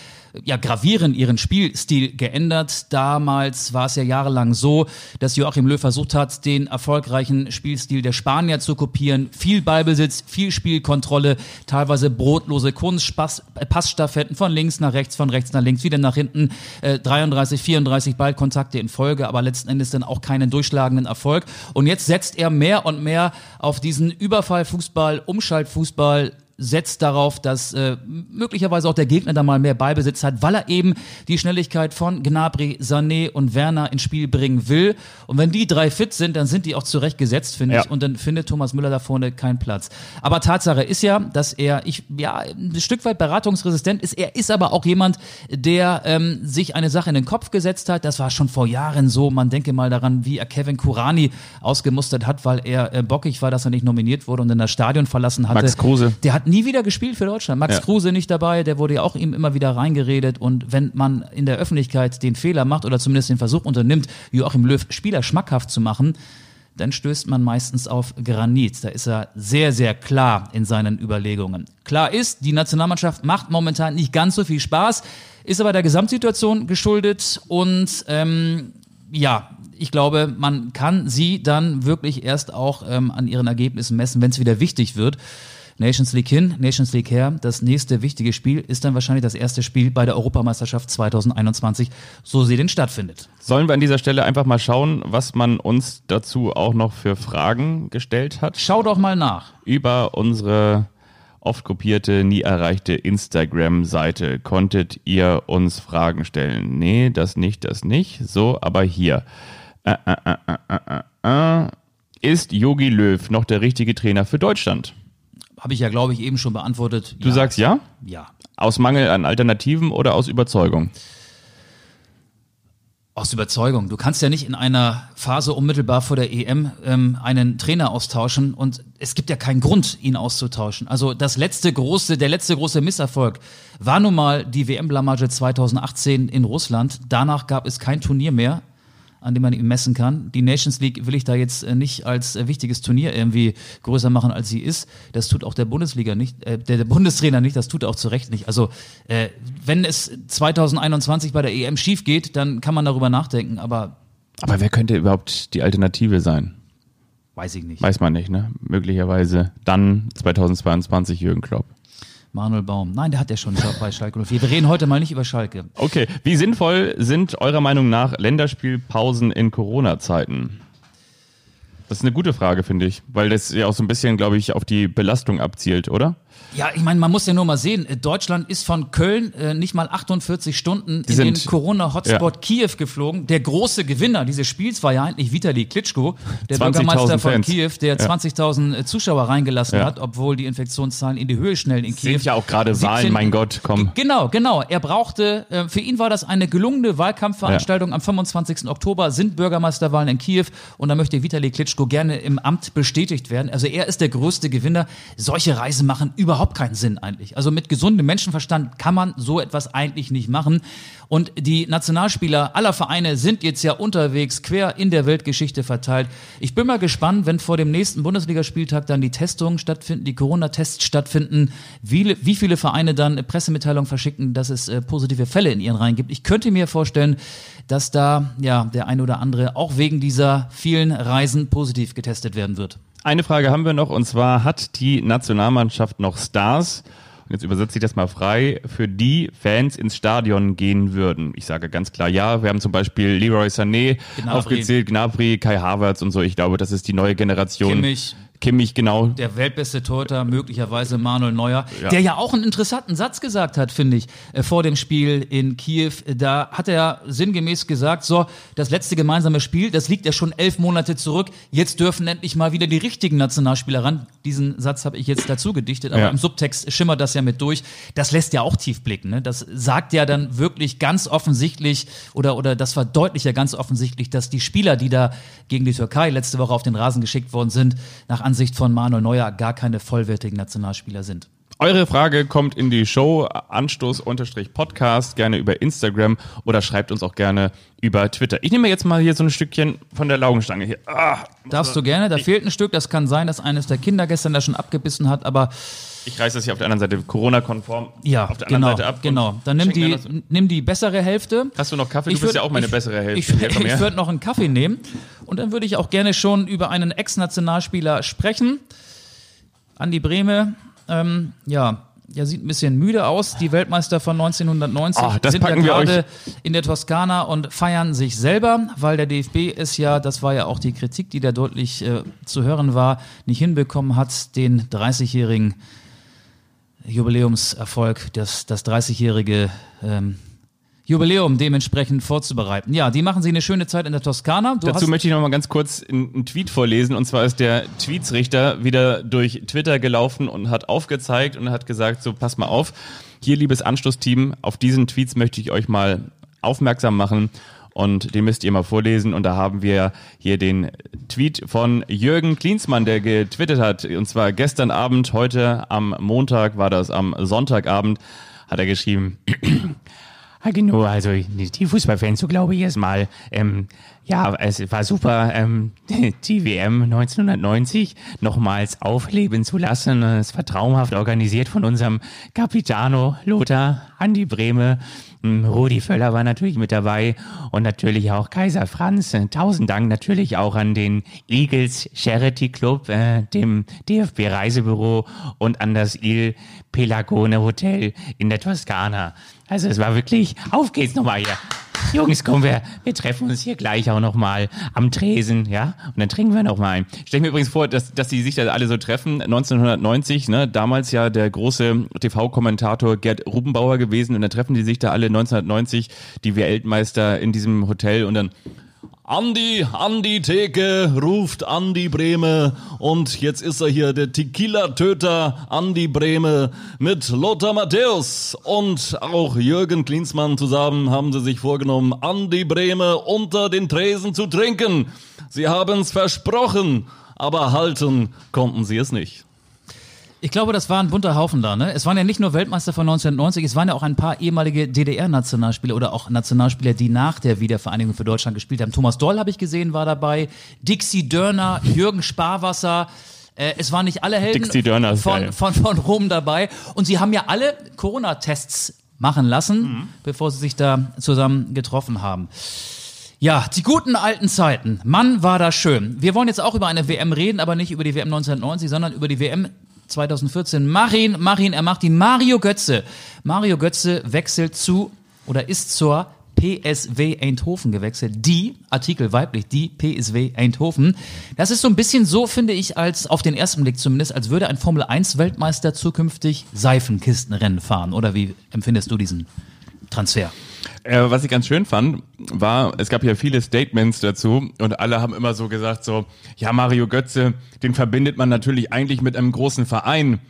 ja, gravierend ihren Spielstil geändert. Damals war es ja jahrelang so, dass Joachim Löw versucht hat, den erfolgreichen Spielstil der Spanier zu kopieren. Viel Ballbesitz, viel Spielkontrolle, teilweise brotlose Kunst, Spaß, äh, Passstaffetten von links nach rechts, von rechts nach links, wieder nach hinten, äh, 33, 34 Ballkontakte in Folge, aber letzten Endes dann auch keinen durchschlagenden Erfolg. Und jetzt setzt er mehr und mehr auf diesen Überfallfußball, Umschaltfußball, setzt darauf, dass äh, möglicherweise auch der Gegner da mal mehr Ballbesitz hat, weil er eben die Schnelligkeit von Gnabry, Sané und Werner ins Spiel bringen will. Und wenn die drei fit sind, dann sind die auch zurecht gesetzt, finde Ja. ich. Und dann findet Thomas Müller da vorne keinen Platz. Aber Tatsache ist ja, dass er, ich ja, ein Stück weit beratungsresistent ist. Er ist aber auch jemand, der ähm, sich eine Sache in den Kopf gesetzt hat. Das war schon vor Jahren so. Man denke mal daran, wie er Kevin Kurani ausgemustert hat, weil er äh, bockig war, dass er nicht nominiert wurde und dann das Stadion verlassen hatte. Max Kruse. Der hat nie wieder gespielt für Deutschland. Max Ja. Kruse nicht dabei, der wurde ja auch ihm immer wieder reingeredet. Und wenn man in der Öffentlichkeit den Fehler macht oder zumindest den Versuch unternimmt, Joachim Löw Spieler schmackhaft zu machen, dann stößt man meistens auf Granit. Da ist er sehr, sehr klar in seinen Überlegungen. Klar ist, die Nationalmannschaft macht momentan nicht ganz so viel Spaß, ist aber der Gesamtsituation geschuldet und ähm, ja, ich glaube, man kann sie dann wirklich erst auch ähm, an ihren Ergebnissen messen, wenn es wieder wichtig wird. Nations League hin, Nations League her. Das nächste wichtige Spiel ist dann wahrscheinlich das erste Spiel bei der Europameisterschaft 2021, so sie denn stattfindet. Sollen wir an dieser Stelle einfach mal schauen, was man uns dazu auch noch für Fragen gestellt hat? Schau doch mal nach. Über unsere oft kopierte, nie erreichte Instagram-Seite konntet ihr uns Fragen stellen. Nee, das nicht, das nicht. So, aber hier. Äh, äh, äh, äh, äh, äh. Ist Yogi Löw noch der richtige Trainer für Deutschland? Habe ich ja, glaube ich, eben schon beantwortet. Du sagst ja? Ja. Aus Mangel an Alternativen oder aus Überzeugung? Aus Überzeugung. Du kannst ja nicht in einer Phase unmittelbar vor der EM ähm, einen Trainer austauschen und es gibt ja keinen Grund, ihn auszutauschen. Also das letzte große, der letzte große Misserfolg war nun mal die WM-Blamage 2018 in Russland. Danach gab es kein Turnier mehr, an dem man ihn messen kann. Die Nations League will ich da jetzt äh, nicht als äh, wichtiges Turnier irgendwie größer machen, als sie ist. Das tut auch der Bundesliga nicht, äh, der, der Bundestrainer nicht, das tut er auch zu Recht nicht. Also äh, wenn es 2021 bei der EM schief geht, dann kann man darüber nachdenken, aber Aber wer könnte überhaupt die Alternative sein? weiß ich nicht. Weiß man nicht, ne? Möglicherweise dann 2022 Jürgen Klopp. Manuel Baum. Nein, der hat ja schon bei Schalke 04. Wir reden heute mal nicht über Schalke. Okay, wie sinnvoll sind eurer Meinung nach Länderspielpausen in Corona-Zeiten? Das ist eine gute Frage, finde ich, weil das ja auch so ein bisschen, glaube ich, auf die Belastung abzielt, oder? Ja, ich meine, man muss ja nur mal sehen, äh, Deutschland ist von Köln äh, nicht mal 48 Stunden in den sind- Corona-Hotspot Kiew geflogen. Der große Gewinner dieses Spiels war ja eigentlich Vitali Klitschko, der 20.000 Bürgermeister von Fans. Kiew, der Ja. 20.000 Zuschauer reingelassen Ja. hat, obwohl die Infektionszahlen in die Höhe schnellen in Kiew. Sind ja auch gerade Wahlen, 17 mein Gott, komm. Genau, genau. Er brauchte, äh, für ihn war das eine gelungene Wahlkampfveranstaltung. Am 25. Oktober sind Bürgermeisterwahlen in Kiew und da möchte Vitali Klitschko gerne im Amt bestätigt werden. Also er ist der größte Gewinner. Solche Reisen machen überhaupt keinen Sinn eigentlich. Also mit gesundem Menschenverstand kann man so etwas eigentlich nicht machen. Und die Nationalspieler aller Vereine sind jetzt ja unterwegs, quer in der Weltgeschichte verteilt. Ich bin mal gespannt, wenn vor dem nächsten Bundesligaspieltag dann die Testungen stattfinden, die Corona-Tests stattfinden, wie, wie viele Vereine dann Pressemitteilungen verschicken, dass es äh, positive Fälle in ihren Reihen gibt. Ich könnte mir vorstellen, dass da ja der eine oder andere auch wegen dieser vielen Reisen positiv getestet werden wird. Eine Frage haben wir noch und zwar hat die Nationalmannschaft noch Stars? Jetzt übersetze ich das mal frei, für die Fans ins Stadion gehen würden. Ich sage ganz klar ja. Wir haben zum Beispiel Leroy Sané Gnabry. aufgezählt, Gnabry, Kai Havertz und so. Ich glaube, das ist die neue Generation. Kimmich. Kimmich, genau. Der weltbeste Torhüter, möglicherweise Manuel Neuer, Ja. der ja auch einen interessanten Satz gesagt hat, finde ich, äh, vor dem Spiel in Kiew. Da hat er sinngemäß gesagt, so, das letzte gemeinsame Spiel, das liegt ja schon elf Monate zurück. Jetzt dürfen endlich mal wieder die richtigen Nationalspieler ran. Diesen Satz habe ich jetzt dazu gedichtet, aber Ja. im Subtext schimmert das ja mit durch. Das lässt ja auch tief blicken. Ne? Das sagt ja dann wirklich ganz offensichtlich oder, oder das verdeutlicht ja ganz offensichtlich, dass die Spieler, die da gegen die Türkei letzte Woche auf den Rasen geschickt worden sind, nach Ansicht von Manuel Neuer gar keine vollwertigen Nationalspieler sind. Eure Frage kommt in die Show Anstoß-Podcast, gerne über Instagram oder schreibt uns auch gerne über Twitter. Ich nehme jetzt mal hier so ein Stückchen von der Laugenstange hier. Ah, Darfst du gerne, da fehlt ein Stück, das kann sein, dass eines der Kinder gestern da schon abgebissen hat, aber ich reiße das hier auf der anderen Seite Corona-konform ja, auf der anderen genau, Seite ab. genau. Dann nimm die, nimm die bessere Hälfte. Hast du noch Kaffee? Du Ich bist würd- ja auch meine ich- bessere Hälfte. Ich, ich her. würde noch einen Kaffee nehmen und dann würde ich auch gerne schon über einen Ex-Nationalspieler sprechen. Andi Brehme, ähm, ja, der sieht ein bisschen müde aus. Die Weltmeister von 1990 Ah, das sind ja gerade in der Toskana und feiern sich selber, weil der DFB es ja, das war ja auch die Kritik, die da deutlich äh, zu hören war, nicht hinbekommen hat, den 30-jährigen Jubiläumserfolg, das, das 30-jährige ähm, Jubiläum dementsprechend vorzubereiten. Ja, die machen sich eine schöne Zeit in der Toskana. Du Dazu möchte ich noch mal ganz kurz einen Tweet vorlesen. Und zwar ist der Tweetsrichter wieder durch Twitter gelaufen und hat aufgezeigt und hat gesagt, so pass mal auf, hier liebes Anschlussteam, auf diesen Tweets möchte ich euch mal aufmerksam machen. Und den müsst ihr mal vorlesen. Und da haben wir hier den Tweet von Jürgen Klinsmann, der getwittert hat. Und zwar gestern Abend, heute am Montag war das, am Sonntagabend, hat er geschrieben, [clears throat] Ah, genau, also die Fußballfans, so glaube ich erstmal. Ähm, ja, es war super, ähm, [laughs] die WM 1990 nochmals aufleben zu lassen. Es war traumhaft organisiert von unserem Capitano Lothar, Andi Brehme. Ähm, Rudi Völler war natürlich mit dabei und natürlich auch Kaiser Franz. Äh, Tausend Dank natürlich auch an den Eagles Charity Club, äh, dem DFB Reisebüro und an das Il Pelagone Hotel in der Toskana. Also es war wirklich, auf geht's nochmal hier. [laughs] Jungs, komm, wir, wir treffen uns hier gleich auch nochmal am Tresen, ja? Und dann trinken wir nochmal ein. Stell mir übrigens vor, dass, dass die sich da alle so treffen. 1990, ne, damals ja der große TV-Kommentator Gerd Rubenbauer gewesen und dann treffen die sich da alle 1990, die Weltmeister in diesem Hotel und dann Andi, Andi Theke ruft Andi Brehme und jetzt ist er hier, der Tequila-Töter Andi Brehme mit Lothar Matthäus und auch Jürgen Klinsmann zusammen haben sie sich vorgenommen, Andi Brehme unter den Tresen zu trinken. Sie haben's versprochen, aber halten konnten sie es nicht. Ich glaube, das war ein bunter Haufen da. Ne? Es waren ja nicht nur Weltmeister von 1990, es waren ja auch ein paar ehemalige DDR-Nationalspieler oder auch Nationalspieler, die nach der Wiedervereinigung für Deutschland gespielt haben. Thomas Doll habe ich gesehen, war dabei. Dixie Dörner, Jürgen Sparwasser. Äh, es waren nicht alle Helden von, geil. von, von Rom dabei. Und sie haben ja alle Corona-Tests machen lassen, bevor sie sich da zusammen getroffen haben. Ja, die guten alten Zeiten. Mann, war das schön. Wir wollen jetzt auch über eine WM reden, aber nicht über die WM 1990, sondern über die WM 2014. Marin, Marin, er macht die Mario Götze. Mario Götze wechselt zu oder ist zur PSW Eindhoven gewechselt. Die, Artikel weiblich, die PSW Eindhoven. Das ist so ein bisschen so, finde ich, als auf den ersten Blick zumindest, als würde ein Formel 1 Weltmeister zukünftig Seifenkistenrennen fahren. Oder wie empfindest du diesen Transfer? Äh, was ich ganz schön fand, war, es gab ja viele Statements dazu und alle haben immer so gesagt, so, ja, Mario Götze, den verbindet man natürlich eigentlich mit einem großen Verein.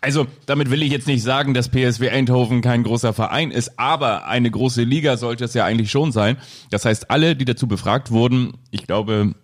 Also, damit will ich jetzt nicht sagen, dass PSW Eindhoven kein großer Verein ist, aber eine große Liga sollte es ja eigentlich schon sein. Das heißt, alle, die dazu befragt wurden, ich glaube,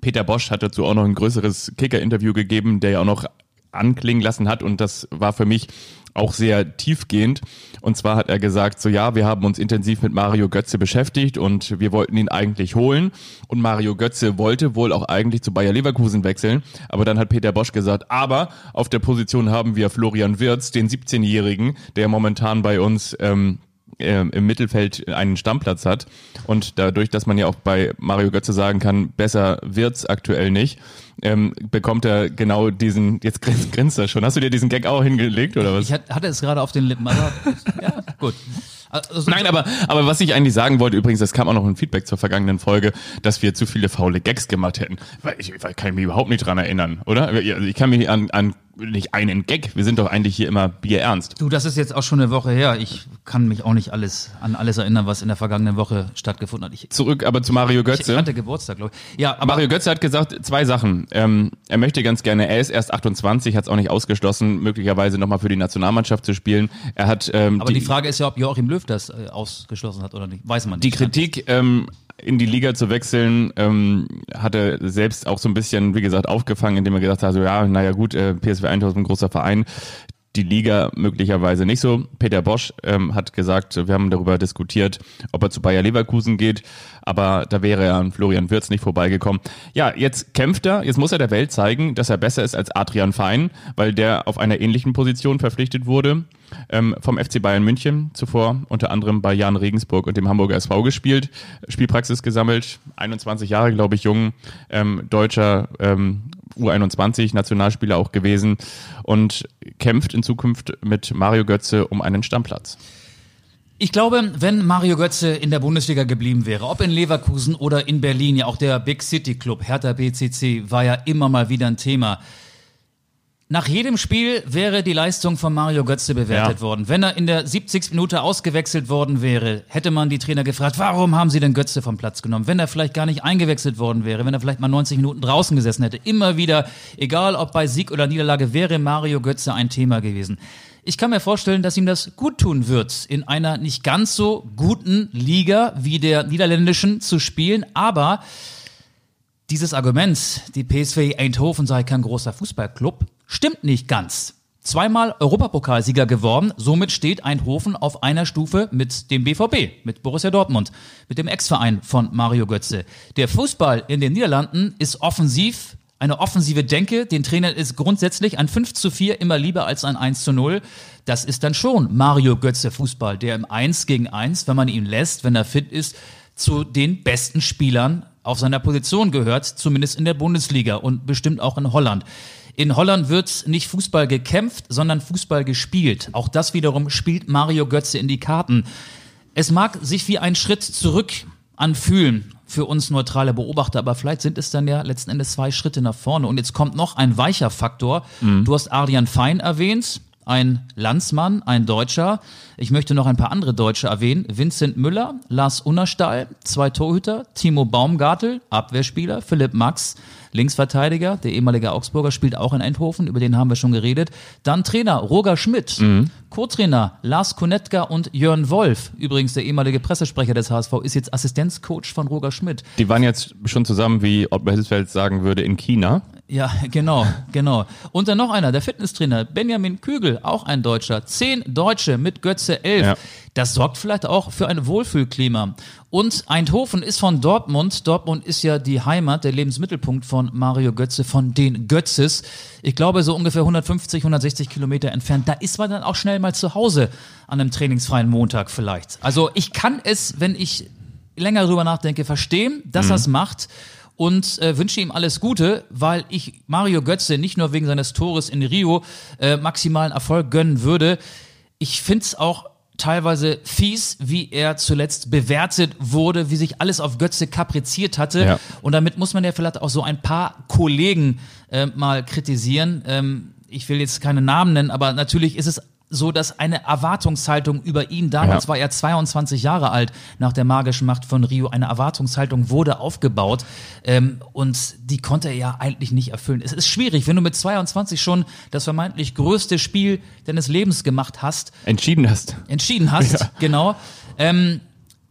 Peter Bosch hat dazu auch noch ein größeres Kicker-Interview gegeben, der ja auch noch anklingen lassen hat und das war für mich auch sehr tiefgehend. Und zwar hat er gesagt, so ja, wir haben uns intensiv mit Mario Götze beschäftigt und wir wollten ihn eigentlich holen. Und Mario Götze wollte wohl auch eigentlich zu Bayer Leverkusen wechseln. Aber dann hat Peter Bosch gesagt, aber auf der Position haben wir Florian Wirz, den 17-Jährigen, der momentan bei uns ähm, äh, im Mittelfeld einen Stammplatz hat. Und dadurch, dass man ja auch bei Mario Götze sagen kann, besser wird's aktuell nicht, ähm, bekommt er genau diesen, jetzt grinst, [laughs] grinst er schon. Hast du dir diesen Gag auch hingelegt oder was? Ich hat- hatte es gerade auf den Lippen, aber [laughs] ja, gut. Also, Nein, aber, aber was ich eigentlich sagen wollte, übrigens, das kam auch noch ein Feedback zur vergangenen Folge, dass wir zu viele faule Gags gemacht hätten. Weil ich, weil ich kann mich überhaupt nicht dran erinnern, oder? Also ich kann mich an, an nicht einen Gag. Wir sind doch eigentlich hier immer bierernst. Du, das ist jetzt auch schon eine Woche her. Ich kann mich auch nicht alles an alles erinnern, was in der vergangenen Woche stattgefunden hat. Ich, Zurück aber zu Mario ich Götze. hatte Geburtstag, glaube ich. Ja, aber Mario Götze hat gesagt zwei Sachen. Ähm, er möchte ganz gerne, er ist erst 28, hat es auch nicht ausgeschlossen, möglicherweise nochmal für die Nationalmannschaft zu spielen. Er hat ähm, aber die, Frage ist ja, ob Joachim Löw das äh, ausgeschlossen hat oder nicht. Weiß man nicht. die? Kritik ähm, in die Liga zu wechseln, ähm, hat er selbst auch so ein bisschen, wie gesagt, aufgefangen, indem er gesagt hat, so ja, naja gut, äh, PSV Eindhoven, ein großer Verein, die Liga möglicherweise nicht so. Peter Bosch ähm, hat gesagt, wir haben darüber diskutiert, ob er zu Bayer Leverkusen geht, aber da wäre er an Florian Wirtz nicht vorbeigekommen. Ja, jetzt kämpft er, jetzt muss er der Welt zeigen, dass er besser ist als Adrian Fein, weil der auf einer ähnlichen Position verpflichtet wurde ähm, vom FC Bayern München, zuvor unter anderem bei Jan Regensburg und dem Hamburger SV gespielt, Spielpraxis gesammelt, 21 Jahre, glaube ich, jung, ähm, deutscher ähm, U21 Nationalspieler auch gewesen und kämpft in Zukunft mit Mario Götze um einen Stammplatz. Ich glaube, wenn Mario Götze in der Bundesliga geblieben wäre, ob in Leverkusen oder in Berlin, ja auch der Big City Club, Hertha BCC, war ja immer mal wieder ein Thema. Nach jedem Spiel wäre die Leistung von Mario Götze bewertet Ja. worden. Wenn er in der 70. Minute ausgewechselt worden wäre, hätte man die Trainer gefragt, warum haben sie denn Götze vom Platz genommen? Wenn er vielleicht gar nicht eingewechselt worden wäre, wenn er vielleicht mal 90 Minuten draußen gesessen hätte, immer wieder, egal ob bei Sieg oder Niederlage, wäre Mario Götze ein Thema gewesen. Ich kann mir vorstellen, dass ihm das gut tun wird, in einer nicht ganz so guten Liga wie der niederländischen zu spielen, aber dieses Argument, die PSV Eindhoven sei kein großer Fußballclub, stimmt nicht ganz. Zweimal Europapokalsieger geworden, somit steht Eindhoven auf einer Stufe mit dem BVB, mit Borussia Dortmund, mit dem Ex-Verein von Mario Götze. Der Fußball in den Niederlanden ist offensiv, eine offensive Denke. Den Trainern ist grundsätzlich ein 5 zu 4 immer lieber als ein 1 zu 0. Das ist dann schon Mario Götze Fußball, der im 1 gegen 1, wenn man ihn lässt, wenn er fit ist, zu den besten Spielern auf seiner Position gehört, zumindest in der Bundesliga und bestimmt auch in Holland. In Holland wird nicht Fußball gekämpft, sondern Fußball gespielt. Auch das wiederum spielt Mario Götze in die Karten. Es mag sich wie ein Schritt zurück anfühlen für uns neutrale Beobachter, aber vielleicht sind es dann ja letzten Endes zwei Schritte nach vorne. Und jetzt kommt noch ein weicher Faktor. Du hast Adrian Fein erwähnt, ein Landsmann, ein Deutscher. Ich möchte noch ein paar andere Deutsche erwähnen. Vincent Müller, Lars Unnerstall, zwei Torhüter, Timo Baumgartel, Abwehrspieler, Philipp Max, Linksverteidiger, der ehemalige Augsburger, spielt auch in Eindhoven, über den haben wir schon geredet. Dann Trainer Roger Schmidt, Co-Trainer Lars Konetka und Jörn Wolf, übrigens der ehemalige Pressesprecher des HSV, ist jetzt Assistenzcoach von Roger Schmidt. Die waren jetzt schon zusammen, wie Ottmar Hitzfeld sagen würde, in China. Ja, [laughs] genau, genau. Und dann noch einer, der Fitnesstrainer, Benjamin Kügel, auch ein Deutscher. Zehn Deutsche mit Götze elf. Ja. Das sorgt vielleicht auch für ein Wohlfühlklima. Und Eindhoven ist von Dortmund. Dortmund ist ja die Heimat, der Lebensmittelpunkt von Mario Götze, von den Götzes. Ich glaube, so ungefähr 150, 160 Kilometer entfernt. Da ist man dann auch schnell mal zu Hause an einem trainingsfreien Montag vielleicht. Also ich kann es, wenn ich länger drüber nachdenke, verstehen, dass er es macht und äh, wünsche ihm alles Gute, weil ich Mario Götze nicht nur wegen seines Tores in Rio äh, maximalen Erfolg gönnen würde. Ich find's auch teilweise fies, wie er zuletzt bewertet wurde, wie sich alles auf Götze kapriziert hatte. Ja. Und damit muss man ja vielleicht auch so ein paar Kollegen äh, mal kritisieren. Ähm, ich will jetzt keine Namen nennen, aber natürlich ist es so, dass eine Erwartungshaltung über ihn, damals Ja. war er 22 Jahre alt, nach der magischen Macht von Rio, eine Erwartungshaltung wurde aufgebaut ähm, und die konnte er ja eigentlich nicht erfüllen. Es ist schwierig, wenn du mit 22 schon das vermeintlich größte Spiel deines Lebens gemacht hast, Entschieden hast. entschieden hast, [laughs] genau. Ähm,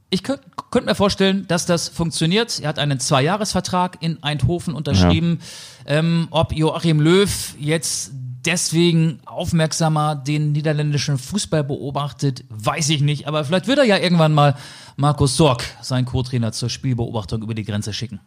ich könnte könnt mir vorstellen, dass das funktioniert. Er hat einen Zweijahresvertrag in Eindhoven unterschrieben. Ja. Ähm, ob Joachim Löw jetzt deswegen aufmerksamer den niederländischen Fußball beobachtet, weiß ich nicht. Aber vielleicht wird er ja irgendwann mal Markus Sorg, sein Co-Trainer, zur Spielbeobachtung über die Grenze schicken.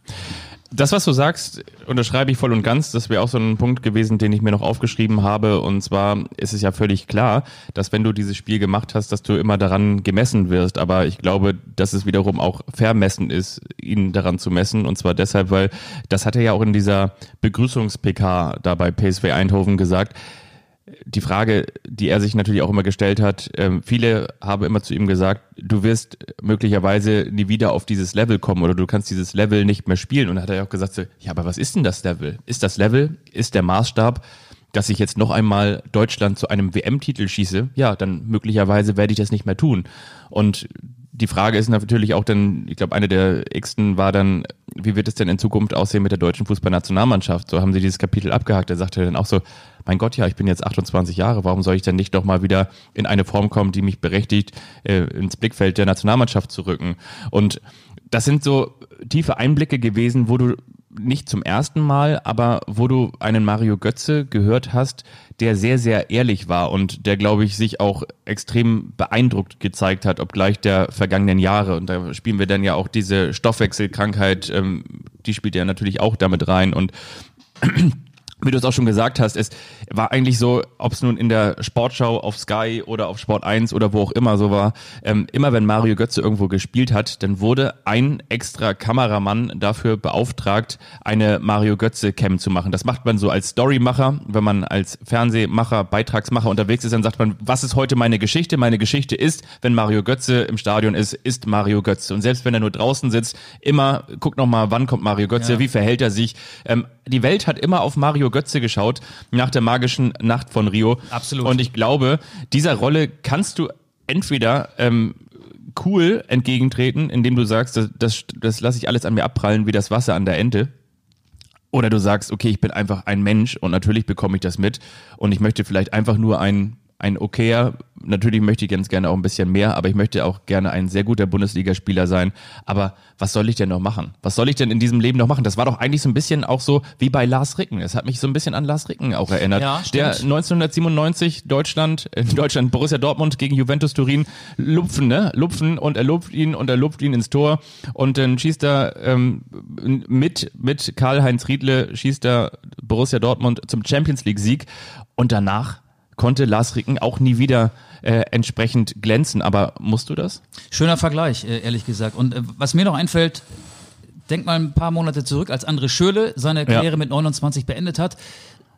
Das, was du sagst, unterschreibe ich voll und ganz. Das wäre auch so ein Punkt gewesen, den ich mir noch aufgeschrieben habe. Und zwar ist es ja völlig klar, dass wenn du dieses Spiel gemacht hast, dass du immer daran gemessen wirst. Aber ich glaube, dass es wiederum auch vermessen ist, ihn daran zu messen. Und zwar deshalb, weil das hat er ja auch in dieser Begrüßungs-PK da bei PSV Eindhoven gesagt die Frage, die er sich natürlich auch immer gestellt hat, ähm, viele haben immer zu ihm gesagt, du wirst möglicherweise nie wieder auf dieses Level kommen oder du kannst dieses Level nicht mehr spielen. Und da hat er auch gesagt, so, ja, aber was ist denn das Level? Ist das Level, ist der Maßstab, dass ich jetzt noch einmal Deutschland zu einem WM-Titel schieße? Ja, dann möglicherweise werde ich das nicht mehr tun. Und die Frage ist natürlich auch dann, ich glaube, eine der x-ten war dann, wie wird es denn in Zukunft aussehen mit der deutschen Fußballnationalmannschaft? So haben sie dieses Kapitel abgehakt. Er sagte dann auch so, mein Gott, ja, ich bin jetzt 28 Jahre, warum soll ich denn nicht doch mal wieder in eine Form kommen, die mich berechtigt, äh, ins Blickfeld der Nationalmannschaft zu rücken? Und das sind so tiefe Einblicke gewesen, wo du nicht zum ersten Mal, aber wo du einen Mario Götze gehört hast, der sehr, sehr ehrlich war und der, glaube ich, sich auch extrem beeindruckt gezeigt hat, obgleich der vergangenen Jahre. Und da spielen wir dann ja auch diese Stoffwechselkrankheit, ähm, die spielt ja natürlich auch damit rein. Und wie du es auch schon gesagt hast, es war eigentlich so, ob es nun in der Sportschau auf Sky oder auf Sport 1 oder wo auch immer so war, ähm, immer wenn Mario Götze irgendwo gespielt hat, dann wurde ein extra Kameramann dafür beauftragt, eine Mario Götze Cam zu machen. Das macht man so als Storymacher, wenn man als Fernsehmacher, Beitragsmacher unterwegs ist, dann sagt man, was ist heute meine Geschichte? Meine Geschichte ist, wenn Mario Götze im Stadion ist, ist Mario Götze. Und selbst wenn er nur draußen sitzt, immer guck noch mal, wann kommt Mario Götze, ja. wie verhält er sich? Ähm, die Welt hat immer auf Mario Götze geschaut nach der magischen Nacht von Rio. Absolut. Und ich glaube, dieser Rolle kannst du entweder ähm, cool entgegentreten, indem du sagst, das, das, das lasse ich alles an mir abprallen wie das Wasser an der Ente. Oder du sagst, okay, ich bin einfach ein Mensch und natürlich bekomme ich das mit und ich möchte vielleicht einfach nur ein ein okayer, natürlich möchte ich ganz gerne auch ein bisschen mehr, aber ich möchte auch gerne ein sehr guter Bundesligaspieler sein. Aber was soll ich denn noch machen? Was soll ich denn in diesem Leben noch machen? Das war doch eigentlich so ein bisschen auch so wie bei Lars Ricken. Es hat mich so ein bisschen an Lars Ricken auch erinnert. Ja, stimmt. der 1997 Deutschland, in Deutschland Borussia Dortmund gegen Juventus Turin lupfen, ne? Lupfen und er lupft ihn und er lupft ihn ins Tor und dann schießt er ähm, mit, mit Karl-Heinz Riedle schießt er Borussia Dortmund zum Champions League Sieg und danach konnte Lars Ricken auch nie wieder äh, entsprechend glänzen. Aber musst du das? Schöner Vergleich, äh, ehrlich gesagt. Und äh, was mir noch einfällt, denk mal ein paar Monate zurück, als André Schöle seine Karriere ja. mit 29 beendet hat.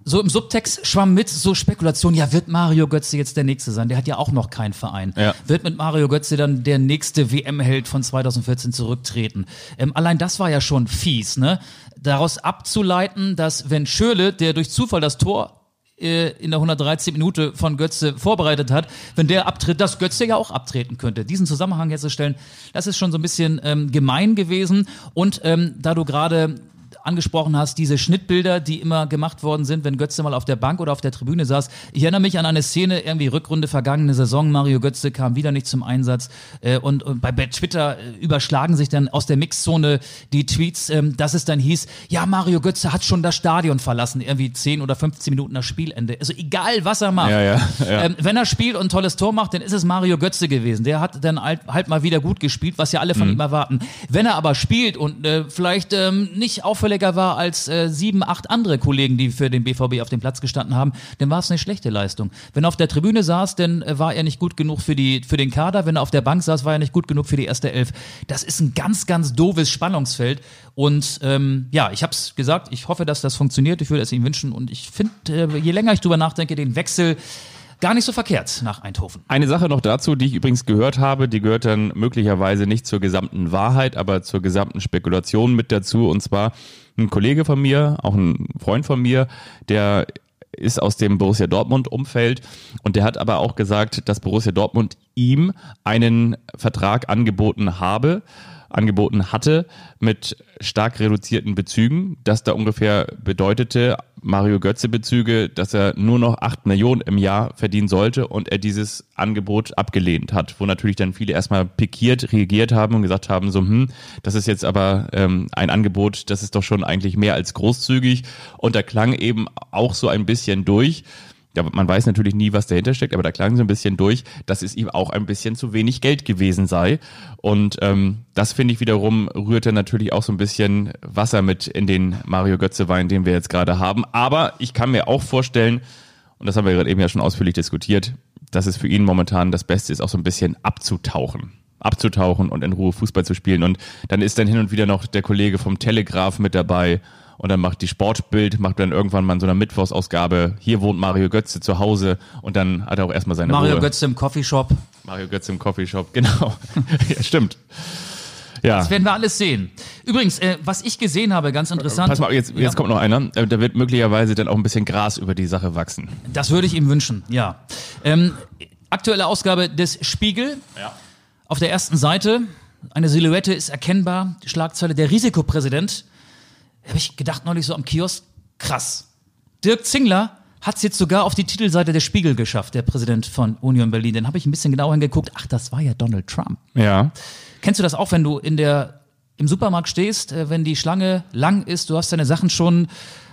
So im Subtext schwamm mit so Spekulation, ja, wird Mario Götze jetzt der Nächste sein? Der hat ja auch noch keinen Verein. Ja. Wird mit Mario Götze dann der nächste WM-Held von 2014 zurücktreten? Ähm, allein das war ja schon fies, ne? Daraus abzuleiten, dass wenn Schöle, der durch Zufall das Tor äh, in der 113 Minute von Götze vorbereitet hat, wenn der abtritt, dass Götze ja auch abtreten könnte. Diesen Zusammenhang herzustellen, das ist schon so ein bisschen ähm, gemein gewesen. Und ähm, da du gerade angesprochen hast, diese Schnittbilder, die immer gemacht worden sind, wenn Götze mal auf der Bank oder auf der Tribüne saß. Ich erinnere mich an eine Szene, irgendwie Rückrunde vergangene Saison, Mario Götze kam wieder nicht zum Einsatz äh, und, und bei, bei Twitter äh, überschlagen sich dann aus der Mixzone die Tweets, ähm, dass es dann hieß, ja, Mario Götze hat schon das Stadion verlassen, irgendwie 10 oder 15 Minuten nach Spielende. Also egal, was er macht. Ja, ja, ja. Ähm, wenn er spielt und ein tolles Tor macht, dann ist es Mario Götze gewesen. Der hat dann halt, halt mal wieder gut gespielt, was ja alle von mhm. ihm erwarten. Wenn er aber spielt und äh, vielleicht ähm, nicht auffällig auffälliger war als äh, sieben, acht andere Kollegen, die für den BVB auf dem Platz gestanden haben, dann war es eine schlechte Leistung. Wenn er auf der Tribüne saß, dann äh, war er nicht gut genug für, die, für den Kader. Wenn er auf der Bank saß, war er nicht gut genug für die erste Elf. Das ist ein ganz, ganz doofes Spannungsfeld. Und ähm, ja, ich habe es gesagt, ich hoffe, dass das funktioniert. Ich würde es ihm wünschen. Und ich finde, äh, je länger ich drüber nachdenke, den Wechsel gar nicht so verkehrt nach Eindhoven. Eine Sache noch dazu, die ich übrigens gehört habe, die gehört dann möglicherweise nicht zur gesamten Wahrheit, aber zur gesamten Spekulation mit dazu. Und zwar ein Kollege von mir, auch ein Freund von mir, der ist aus dem Borussia Dortmund Umfeld und der hat aber auch gesagt, dass Borussia Dortmund ihm einen Vertrag angeboten habe angeboten hatte mit stark reduzierten Bezügen. Das da ungefähr bedeutete Mario Götze Bezüge, dass er nur noch acht Millionen im Jahr verdienen sollte und er dieses Angebot abgelehnt hat, wo natürlich dann viele erstmal pikiert reagiert haben und gesagt haben, so, hm, das ist jetzt aber ähm, ein Angebot, das ist doch schon eigentlich mehr als großzügig und da klang eben auch so ein bisschen durch, ja, man weiß natürlich nie, was dahinter steckt, aber da klang so ein bisschen durch, dass es ihm auch ein bisschen zu wenig Geld gewesen sei. Und ähm, das finde ich wiederum rührte natürlich auch so ein bisschen Wasser mit in den Mario Götze Wein, den wir jetzt gerade haben. Aber ich kann mir auch vorstellen, und das haben wir gerade eben ja schon ausführlich diskutiert, dass es für ihn momentan das Beste ist, auch so ein bisschen abzutauchen abzutauchen und in Ruhe Fußball zu spielen. Und dann ist dann hin und wieder noch der Kollege vom Telegraph mit dabei und dann macht die Sportbild, macht dann irgendwann mal so eine Mittwochsausgabe, hier wohnt Mario Götze zu Hause und dann hat er auch erstmal seine Mario Ruhe. Götze im Coffeeshop. Mario Götze im Coffeeshop, [laughs] genau. ja, stimmt. Ja. Das werden wir alles sehen. Übrigens, äh, was ich gesehen habe, ganz interessant. Pass mal, jetzt, jetzt Ja. kommt noch einer. Äh, Da wird möglicherweise dann auch ein bisschen Gras über die Sache wachsen. Das würde ich ihm wünschen, ja. Ähm, aktuelle Ausgabe des Spiegel. Ja. Auf der ersten Seite, eine Silhouette ist erkennbar, die Schlagzeile, der Risikopräsident. Habe ich gedacht neulich so am Kiosk, krass. Dirk Zingler hat es jetzt sogar auf die Titelseite der Spiegel geschafft, der Präsident von Union Berlin. Dann habe ich ein bisschen genauer hingeguckt, ach, das war ja Donald Trump. Ja. Kennst du das auch, wenn du in der, im Supermarkt stehst, äh, wenn die Schlange lang ist, du hast deine Sachen schon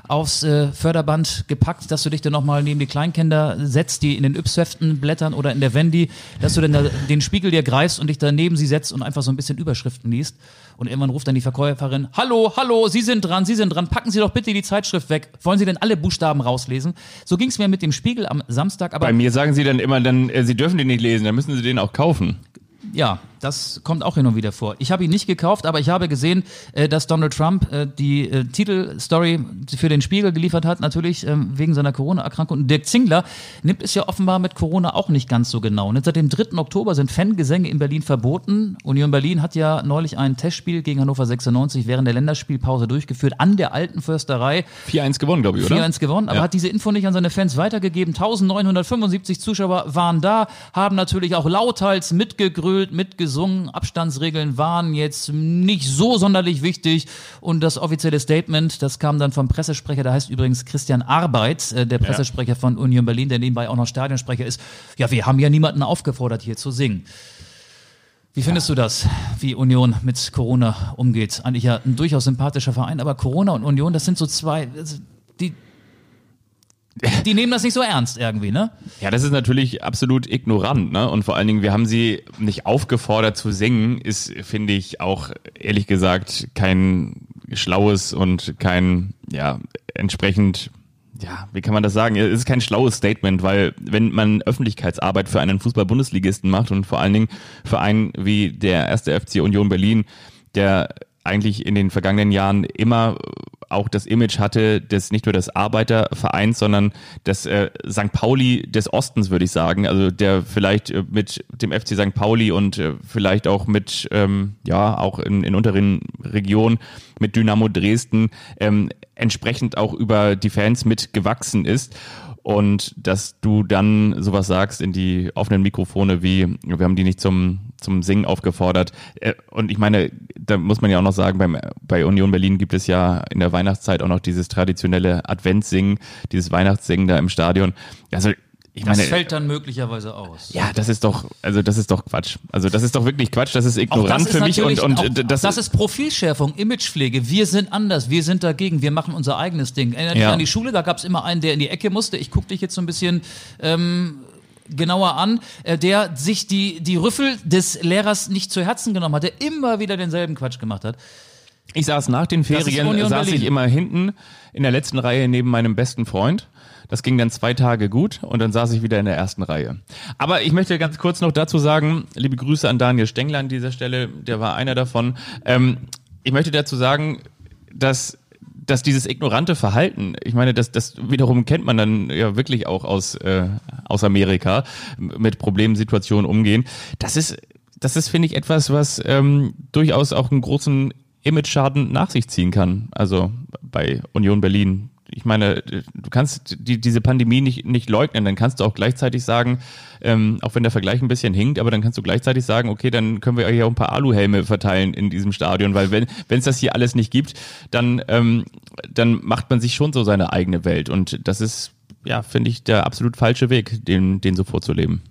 aufs äh, Förderband gepackt, dass du dich dann nochmal neben die Kleinkinder setzt, die in den Ypsheften blättern oder in der Wendy, dass du dann da den Spiegel dir greifst und dich dann neben sie setzt und einfach so ein bisschen Überschriften liest. Und irgendwann ruft dann die Verkäuferin, hallo, hallo, Sie sind dran, Sie sind dran, packen Sie doch bitte die Zeitschrift weg. Wollen Sie denn alle Buchstaben rauslesen? So ging es mir mit dem Spiegel am Samstag, aber Bei mir sagen sie dann immer, dann, äh, sie dürfen den nicht lesen, dann müssen sie den auch kaufen. Ja, das kommt auch hin und wieder vor. Ich habe ihn nicht gekauft, aber ich habe gesehen, äh, dass Donald Trump äh, die äh, Titelstory für den Spiegel geliefert hat, natürlich ähm, wegen seiner Corona-Erkrankung. Und Dirk Zingler nimmt es ja offenbar mit Corona auch nicht ganz so genau. Und seit dem 3. Oktober sind Fangesänge in Berlin verboten. Union Berlin hat ja neulich ein Testspiel gegen Hannover 96 während der Länderspielpause durchgeführt an der alten Försterei. 4-1 gewonnen, glaube ich, oder? 4-1 gewonnen, aber Ja. hat diese Info nicht an seine Fans weitergegeben. 1975 Zuschauer waren da, haben natürlich auch lauthals mitgegrölt, mitgesungen. Abstandsregeln waren jetzt nicht so sonderlich wichtig. Und das offizielle Statement, das kam dann vom Pressesprecher, der heißt übrigens Christian Arbeit, äh, der Pressesprecher von Union Berlin, der nebenbei auch noch Stadionsprecher ist. Ja, wir haben ja niemanden aufgefordert, hier zu singen. Wie findest du das, wie Union mit Corona umgeht? Eigentlich ja ein durchaus sympathischer Verein, aber Corona und Union, das sind so zwei, also die, die nehmen das nicht so ernst irgendwie, ne? Ja, das ist natürlich absolut ignorant, ne? Und vor allen Dingen, wir haben sie nicht aufgefordert zu singen, ist, finde ich, auch ehrlich gesagt kein schlaues und kein, ja, entsprechend, ja, wie kann man das sagen? Es ist kein schlaues Statement, weil wenn man Öffentlichkeitsarbeit für einen Fußball-Bundesligisten macht und vor allen Dingen für einen wie der erste FC Union Berlin, der eigentlich in den vergangenen Jahren immer auch das Image hatte des nicht nur des Arbeitervereins, sondern des äh, St. Pauli des Ostens, würde ich sagen. Also der vielleicht äh, mit dem FC St. Pauli und äh, vielleicht auch mit, ähm, ja, auch in, in unteren Regionen mit Dynamo Dresden ähm, entsprechend auch über die Fans mitgewachsen ist. Und dass du dann sowas sagst in die offenen Mikrofone wie, wir haben die nicht zum, zum Singen aufgefordert. Äh, Und ich meine, da muss man ja auch noch sagen, beim, bei Union Berlin gibt es ja in der Weihnachtszeit auch noch dieses traditionelle Adventssingen, dieses Weihnachtssingen da im Stadion. Also ich Das meine, fällt dann möglicherweise aus. ja, das ist doch, also das ist doch Quatsch. Also das ist doch wirklich Quatsch, das ist ignorant für mich und, und auch, äh, das, das ist Profilschärfung, Imagepflege. Wir sind anders, wir sind dagegen, wir machen unser eigenes Ding. Erinnert dich Ja. an die Schule, da gab es immer einen, der in die Ecke musste. Ich gucke dich jetzt so ein bisschen ähm, genauer an, äh, der sich die, die Rüffel des Lehrers nicht zu Herzen genommen hat, der immer wieder denselben Quatsch gemacht hat. Ich saß nach den ist Ferien, saß Berlin. ich immer hinten in der letzten Reihe neben meinem besten Freund. Das ging dann zwei Tage gut und dann saß ich wieder in der ersten Reihe. Aber ich möchte ganz kurz noch dazu sagen, liebe Grüße an Daniel Stengler an dieser Stelle, der war einer davon. Ähm, ich möchte dazu sagen, dass dass dieses ignorante Verhalten, ich meine, das, das wiederum kennt man dann ja wirklich auch aus, äh, aus Amerika, mit Problemsituationen umgehen. Das ist, das ist, finde ich, etwas, was ähm, durchaus auch einen großen Image-Schaden nach sich ziehen kann. Also bei Union Berlin ich meine, du kannst die, diese Pandemie nicht, nicht leugnen, dann kannst du auch gleichzeitig sagen, ähm, auch wenn der Vergleich ein bisschen hinkt, aber dann kannst du gleichzeitig sagen, okay, dann können wir hier auch ein paar Aluhelme verteilen in diesem Stadion, weil wenn es das hier alles nicht gibt, dann, ähm, dann macht man sich schon so seine eigene Welt und das ist, ja, finde ich, der absolut falsche Weg, den, den so vorzuleben.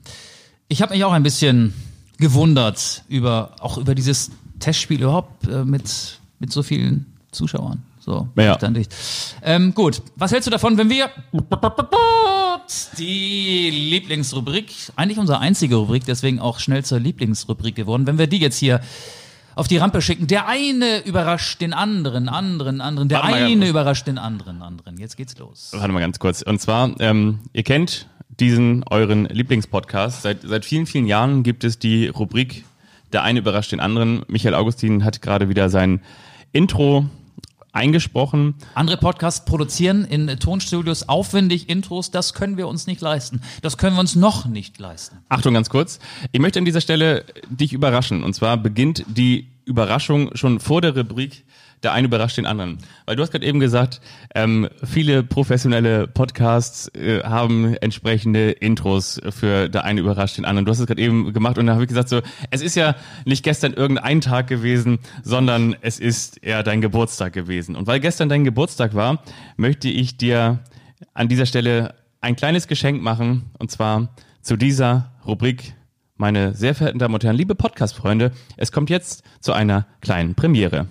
Ich habe mich auch ein bisschen gewundert über auch über dieses Testspiel überhaupt äh, mit mit so vielen Zuschauern. So, Ja. dann dicht. Ähm, gut, was hältst du davon, wenn wir die Lieblingsrubrik, eigentlich unsere einzige Rubrik, deswegen auch schnell zur Lieblingsrubrik geworden, wenn wir die jetzt hier auf die Rampe schicken. Der eine überrascht den anderen, anderen, anderen. Der eine überrascht den anderen, anderen. Jetzt geht's los. Warte mal ganz kurz. Und zwar, ähm, ihr kennt diesen euren Lieblingspodcast. Seit, seit vielen, vielen Jahren gibt es die Rubrik Der eine überrascht den anderen. Michael Augustin hat gerade wieder sein Intro eingesprochen. Andere Podcasts produzieren in Tonstudios aufwendig Intros, das können wir uns nicht leisten. Das können wir uns noch nicht leisten. Achtung ganz kurz. Ich möchte an dieser Stelle dich überraschen. Und zwar beginnt die Überraschung schon vor der Rubrik der eine überrascht den anderen. Weil du hast gerade eben gesagt, ähm, viele professionelle Podcasts äh, haben entsprechende Intros für der eine überrascht den anderen. Du hast es gerade eben gemacht und da habe ich gesagt so, es ist ja nicht gestern irgendein Tag gewesen, sondern es ist eher dein Geburtstag gewesen. Und weil gestern dein Geburtstag war, möchte ich dir an dieser Stelle ein kleines Geschenk machen und zwar zu dieser Rubrik. Meine sehr verehrten Damen und Herren, liebe Podcast-Freunde, es kommt jetzt zu einer kleinen Premiere.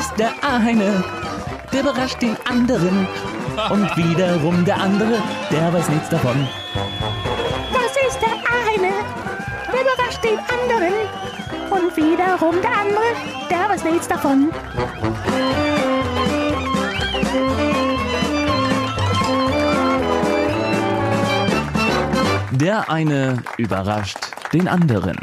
Ist der eine, der überrascht den anderen. Und wiederum der andere, der weiß nichts davon. Das ist der eine, der überrascht den anderen. Und wiederum der andere, der weiß nichts davon. Der eine überrascht den anderen.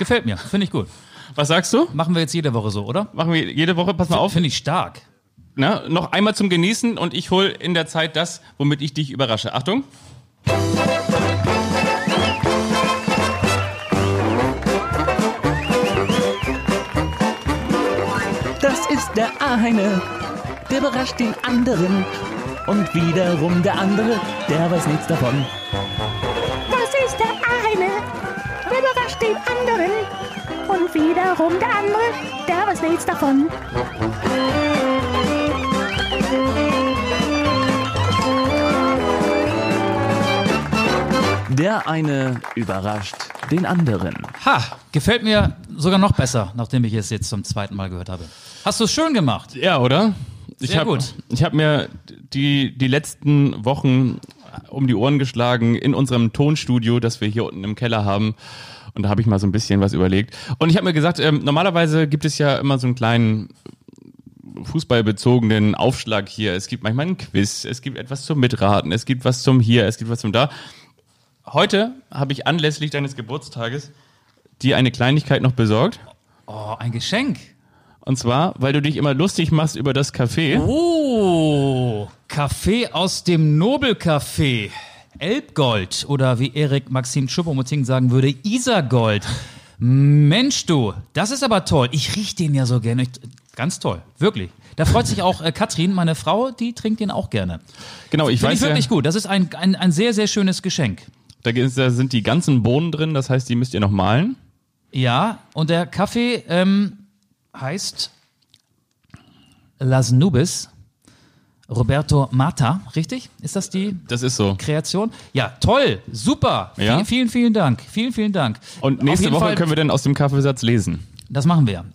Gefällt mir, finde ich gut. Was sagst du? Machen wir jetzt jede Woche so, oder? Machen wir jede Woche, pass mal auf. Finde ich stark. Na, noch einmal zum Genießen und ich hol in der Zeit das, womit ich dich überrasche. Achtung. Das ist der eine, der überrascht den anderen. Und wiederum der andere, der weiß nichts davon. Das ist der eine, der überrascht den anderen. Wiederum der andere, der weiß nichts davon. Der eine überrascht den anderen. Ha, gefällt mir sogar noch besser, nachdem ich es jetzt zum zweiten Mal gehört habe. Hast du es schön gemacht? Ja, oder? Ich Sehr hab, gut. Ich habe mir die, die letzten Wochen um die Ohren geschlagen in unserem Tonstudio, das wir hier unten im Keller haben. Und da habe ich mal so ein bisschen was überlegt. Und ich habe mir gesagt, ähm, normalerweise gibt es ja immer so einen kleinen fußballbezogenen Aufschlag hier. Es gibt manchmal ein Quiz, es gibt etwas zum Mitraten, es gibt was zum hier, es gibt was zum da. Heute habe ich anlässlich deines Geburtstages dir eine Kleinigkeit noch besorgt. Oh, ein Geschenk. Und zwar, weil du dich immer lustig machst über das Café. Oh, Kaffee aus dem Nobelcafé. Elbgold oder wie Erik Maxim Schuppomoting sagen würde, Isargold. Mensch du, das ist aber toll. Ich riech den ja so gerne. Ich, ganz toll, wirklich. Da freut sich auch äh, Katrin, meine Frau, die trinkt den auch gerne. Genau, ich Finde weiß ich wirklich ja, gut. Das ist ein, ein, ein sehr, sehr schönes Geschenk. da ist- da sind die ganzen Bohnen drin, das heißt, die müsst ihr noch malen. Ja, und der Kaffee ähm, heißt Las Nubes. Roberto Mata, richtig? Ist das die Das ist so. Kreation? Ja, toll, super. Ja? Vielen, vielen, vielen Dank. Vielen, vielen Dank. Und nächste Woche Fall, können wir dann aus dem Kaffeesatz lesen. Das machen wir.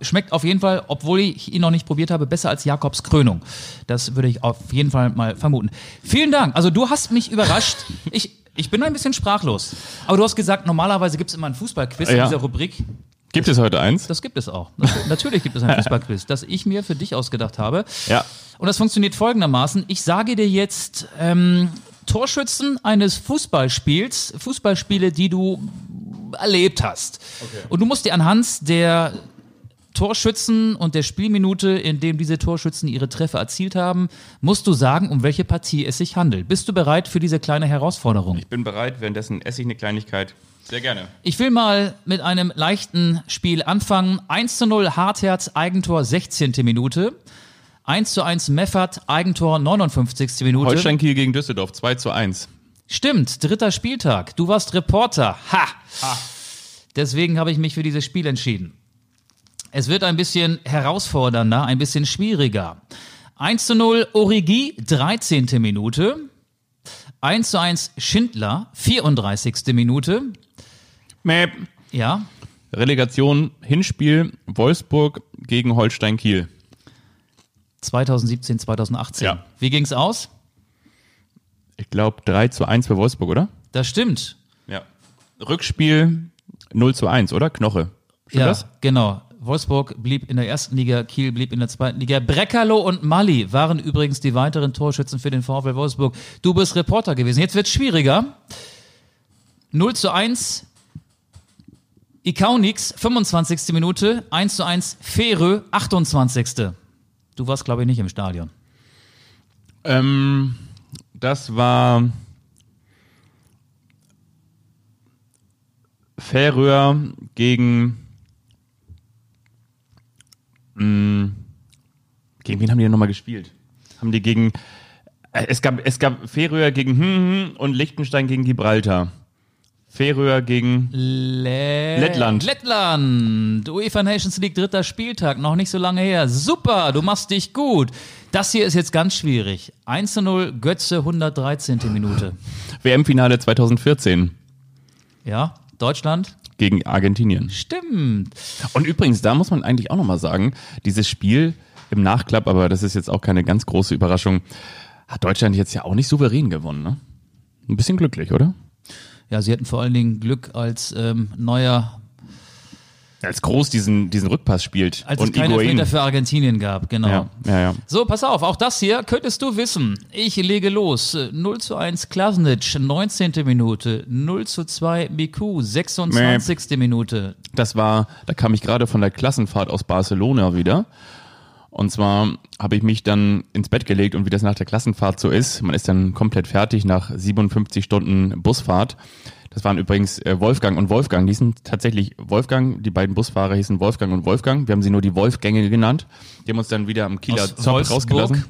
Schmeckt auf jeden Fall, obwohl ich ihn noch nicht probiert habe, besser als Jakobs Krönung. Das würde ich auf jeden Fall mal vermuten. Vielen Dank. Also du hast mich überrascht. Ich, ich bin ein bisschen sprachlos. Aber du hast gesagt, normalerweise gibt es immer einen Fußballquiz in Ja. dieser Rubrik. Gibt es heute eins? Das gibt es auch. Nat- [laughs] Natürlich gibt es ein Fußballquiz, das ich mir für dich ausgedacht habe. Ja. Und das funktioniert folgendermaßen. Ich sage dir jetzt ähm, Torschützen eines Fußballspiels, Fußballspiele, die du erlebt hast. Und du musst dir anhand der Torschützen und der Spielminute, in dem diese Torschützen ihre Treffer erzielt haben, musst du sagen, um welche Partie es sich handelt. Bist du bereit für diese kleine Herausforderung? Ich bin bereit, währenddessen esse ich eine Kleinigkeit. Sehr gerne. Ich will mal mit einem leichten Spiel anfangen. 1 zu 0 Hartherz, Eigentor 16. Minute. 1 zu 1 Meffert, Eigentor 59. Minute. Holstein Kiel gegen Düsseldorf, 2 zu 1. Stimmt, dritter Spieltag. Du warst Reporter. Ha! Deswegen habe ich mich für dieses Spiel entschieden. Es wird ein bisschen herausfordernder, ein bisschen schwieriger. 1 zu 0 Origi, 13. Minute. 1 zu 1 Schindler, 34. Minute. Mäp. Ja, Relegation, Hinspiel, Wolfsburg gegen Holstein Kiel. 2017, 2018. Ja. Wie ging's aus? Ich glaube 3 zu 1 für Wolfsburg, oder? Das stimmt. Ja. Rückspiel 0 zu 1, oder? Knoche. Stimmt ja, das? genau. Wolfsburg blieb in der ersten Liga, Kiel blieb in der zweiten Liga. Breckerlo und Mali waren übrigens die weiteren Torschützen für den VfL Wolfsburg. Du bist Reporter gewesen. Jetzt wird's schwieriger. 0 zu 1. Ikaunix, 25. Minute. 1 zu 1. Ferö, 28. Du warst, glaube ich, nicht im Stadion. Ähm, das war Färöer gegen. Mh, gegen wen haben die denn nochmal gespielt? Haben die gegen. äh, Es gab, es gab Färöer gegen hm, hm und Liechtenstein gegen Gibraltar. Färöer gegen. Le Lettland. Lettland. UEFA Nations League dritter Spieltag, noch nicht so lange her. Super, du machst dich gut. Das hier ist jetzt ganz schwierig. 1 zu 0, Götze, 113. Minute. [laughs] WM-Finale 2014 Ja, Deutschland? gegen Argentinien. Stimmt. Und übrigens, da muss man eigentlich auch nochmal sagen, dieses Spiel im Nachklapp, aber das ist jetzt auch keine ganz große Überraschung, hat Deutschland jetzt ja auch nicht souverän gewonnen, ne? Ein bisschen glücklich, oder? Ja, sie hatten vor allen Dingen Glück, als ähm, neuer, Als Groß diesen, diesen Rückpass spielt. als es und keine Higuain. Elfmeter für Argentinien gab, genau. Ja, ja, ja. So, pass auf, auch das hier könntest du wissen. Ich lege los. 0 zu 1 Klasnic, 19. Minute. 0 zu 2 Miku, 26. Minute. Das war, da kam ich gerade von der Klassenfahrt aus Barcelona wieder. Und zwar habe ich mich dann ins Bett gelegt und wie das nach der Klassenfahrt so ist, man ist dann komplett fertig nach 57 Stunden Busfahrt. Das waren übrigens äh, Wolfgang und Wolfgang. Die sind tatsächlich Wolfgang. Die beiden Busfahrer hießen Wolfgang und Wolfgang. Wir haben sie nur die Wolfgänge genannt. Die haben uns dann wieder am Kieler Aus Zopp Wolfsburg? rausgelassen.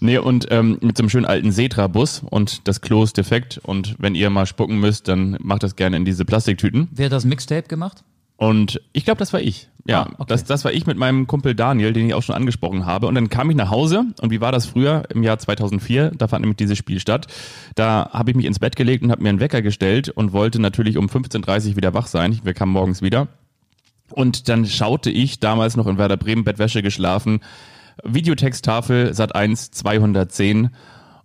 Nee, und ähm, mit so einem schönen alten Setra-Bus und das Klo ist defekt. Und wenn ihr mal spucken müsst, dann macht das gerne in diese Plastiktüten. Wer hat das Mixtape gemacht? Und ich glaube, das war ich. Ja, Ah, okay. das, das war ich mit meinem Kumpel Daniel, den ich auch schon angesprochen habe. Und dann kam ich nach Hause. Und wie war das früher im Jahr 2004? Da fand nämlich dieses Spiel statt. Da habe ich mich ins Bett gelegt und habe mir einen Wecker gestellt und wollte natürlich um 15.30 Uhr wieder wach sein. Wir kamen morgens wieder. Und dann schaute ich, damals noch in Werder Bremen, Bettwäsche geschlafen, Videotexttafel Sat 1 210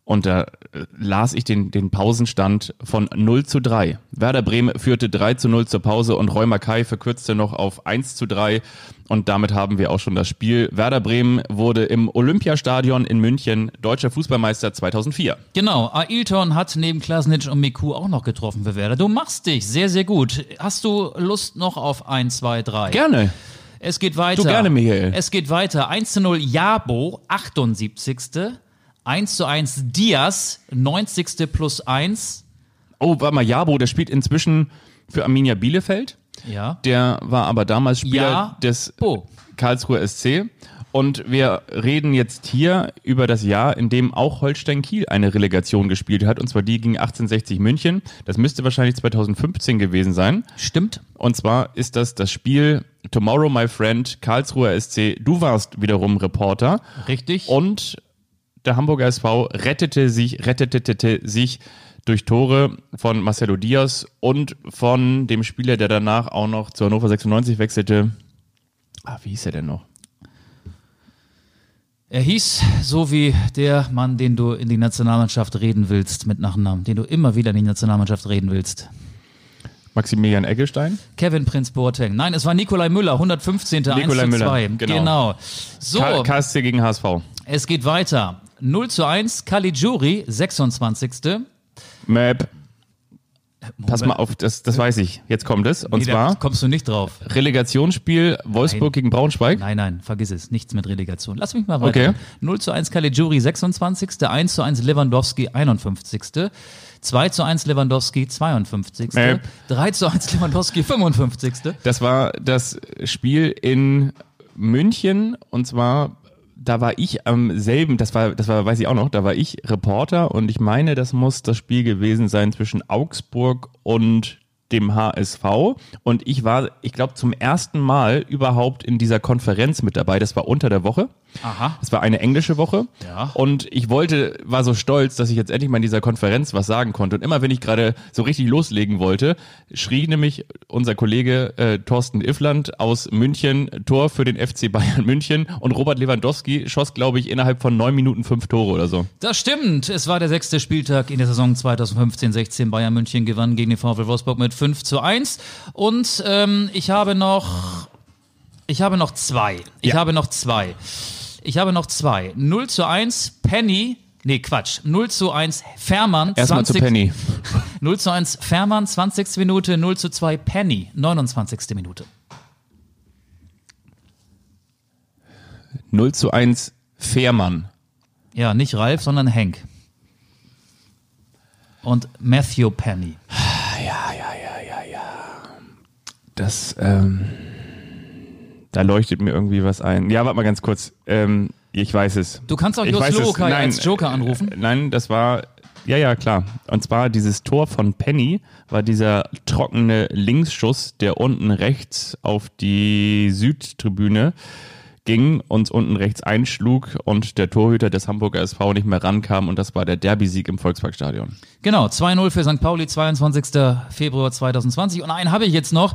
und da äh, las ich den, den Pausenstand von 0 zu 3. Werder Bremen führte 3 zu 0 zur Pause und Roy Kai verkürzte noch auf 1 zu 3 und damit haben wir auch schon das Spiel. Werder Bremen wurde im Olympiastadion in München deutscher Fußballmeister 2004. Genau, Ailton hat neben Klasnic und Miku auch noch getroffen für Werder. Du machst dich sehr, sehr gut. Hast du Lust noch auf 1, 2, 3? Gerne. Es geht weiter. Du gerne, Michael. Es geht weiter. 1 zu 0 Jabo, 78. 1 zu 1 Diaz, 90. plus 1. Oh, warte mal, Jabo, der spielt inzwischen für Arminia Bielefeld. Ja. Der war aber damals Spieler Ja. des Oh. Karlsruher SC. Und wir reden jetzt hier über das Jahr, in dem auch Holstein Kiel eine Relegation gespielt hat. Und zwar die gegen 1860 München. Das müsste wahrscheinlich 2015 gewesen sein. Stimmt. Und zwar ist das das Spiel Tomorrow, my friend, Karlsruher SC. Du warst wiederum Reporter. Richtig. Und der Hamburger SV rettete sich, rettete sich durch Tore von Marcelo Diaz und von dem Spieler, der danach auch noch zu Hannover 96 wechselte. Ah, wie hieß er denn noch? Er hieß so wie der Mann, den du in die Nationalmannschaft reden willst, mit Nachnamen, den du immer wieder in die Nationalmannschaft reden willst. Maximilian Eggestein? Kevin Prinz Boateng. Nein, es war Nikolai Müller, 115. 1 Nikolai zu Müller, 2. genau. So, KSC gegen HSV. es geht weiter. 0 zu 1, Caligiuri, 26. Map. pass mal auf, das, das weiß ich. Jetzt kommt es. Und Nee, zwar kommst du nicht drauf. Relegationsspiel Wolfsburg gegen Braunschweig. Nein, nein, vergiss es. Nichts mit Relegation. Lass mich mal weiter. Okay. 0 zu 1 Caligiuri 26. 1 zu 1 Lewandowski 51. 2 zu 1 Lewandowski 52. Mäh. 3 zu 1 Lewandowski 55. Das war das Spiel in München und zwar da war ich am selben, das war, das war, weiß ich auch noch, da war ich Reporter und ich meine, das muss das Spiel gewesen sein zwischen Augsburg und dem HSV und ich war, ich glaube, zum ersten Mal überhaupt in dieser Konferenz mit dabei. Das war unter der Woche. Aha. Das war eine englische Woche. Ja. Und ich wollte, war so stolz, dass ich jetzt endlich mal in dieser Konferenz was sagen konnte. Und immer wenn ich gerade so richtig loslegen wollte, schrie nämlich unser Kollege äh, Thorsten Iffland aus München Tor für den FC Bayern München und Robert Lewandowski schoss, glaube ich, innerhalb von neun Minuten fünf Tore oder so. Das stimmt. Es war der sechste Spieltag in der Saison 2015-16. Bayern München gewann gegen den VfL Wolfsburg mit 5 zu 1. Und ähm, ich habe noch, ich habe noch zwei. Ich Ja. habe noch zwei. Ich habe noch zwei. 0 zu 1 Penny. Nee, Quatsch. 0 zu 1 Fährmann. Erstmal zu 20 Penny. [laughs] 0 zu 1 Fährmann, 20. Minute. 0 zu 2 Penny, 29. Minute. 0 zu 1 Fährmann. Ja, nicht Ralf, sondern Henk. Und Matthew Penny. Das, ähm, da leuchtet mir irgendwie was ein. Ja, warte mal ganz kurz. Ähm, ich weiß es. Du kannst auch Ich Jos Nein, als Joker anrufen. äh, Nein, das war, ja, ja, klar. Und zwar dieses Tor von Penny war dieser trockene Linksschuss, der unten rechts auf die Südtribüne ging, uns unten rechts einschlug und der Torhüter des Hamburger SV nicht mehr rankam und das war der Derby-Sieg im Volksparkstadion. Genau, 2-0 für St. Pauli, 22. Februar 2020. Und einen habe ich jetzt noch.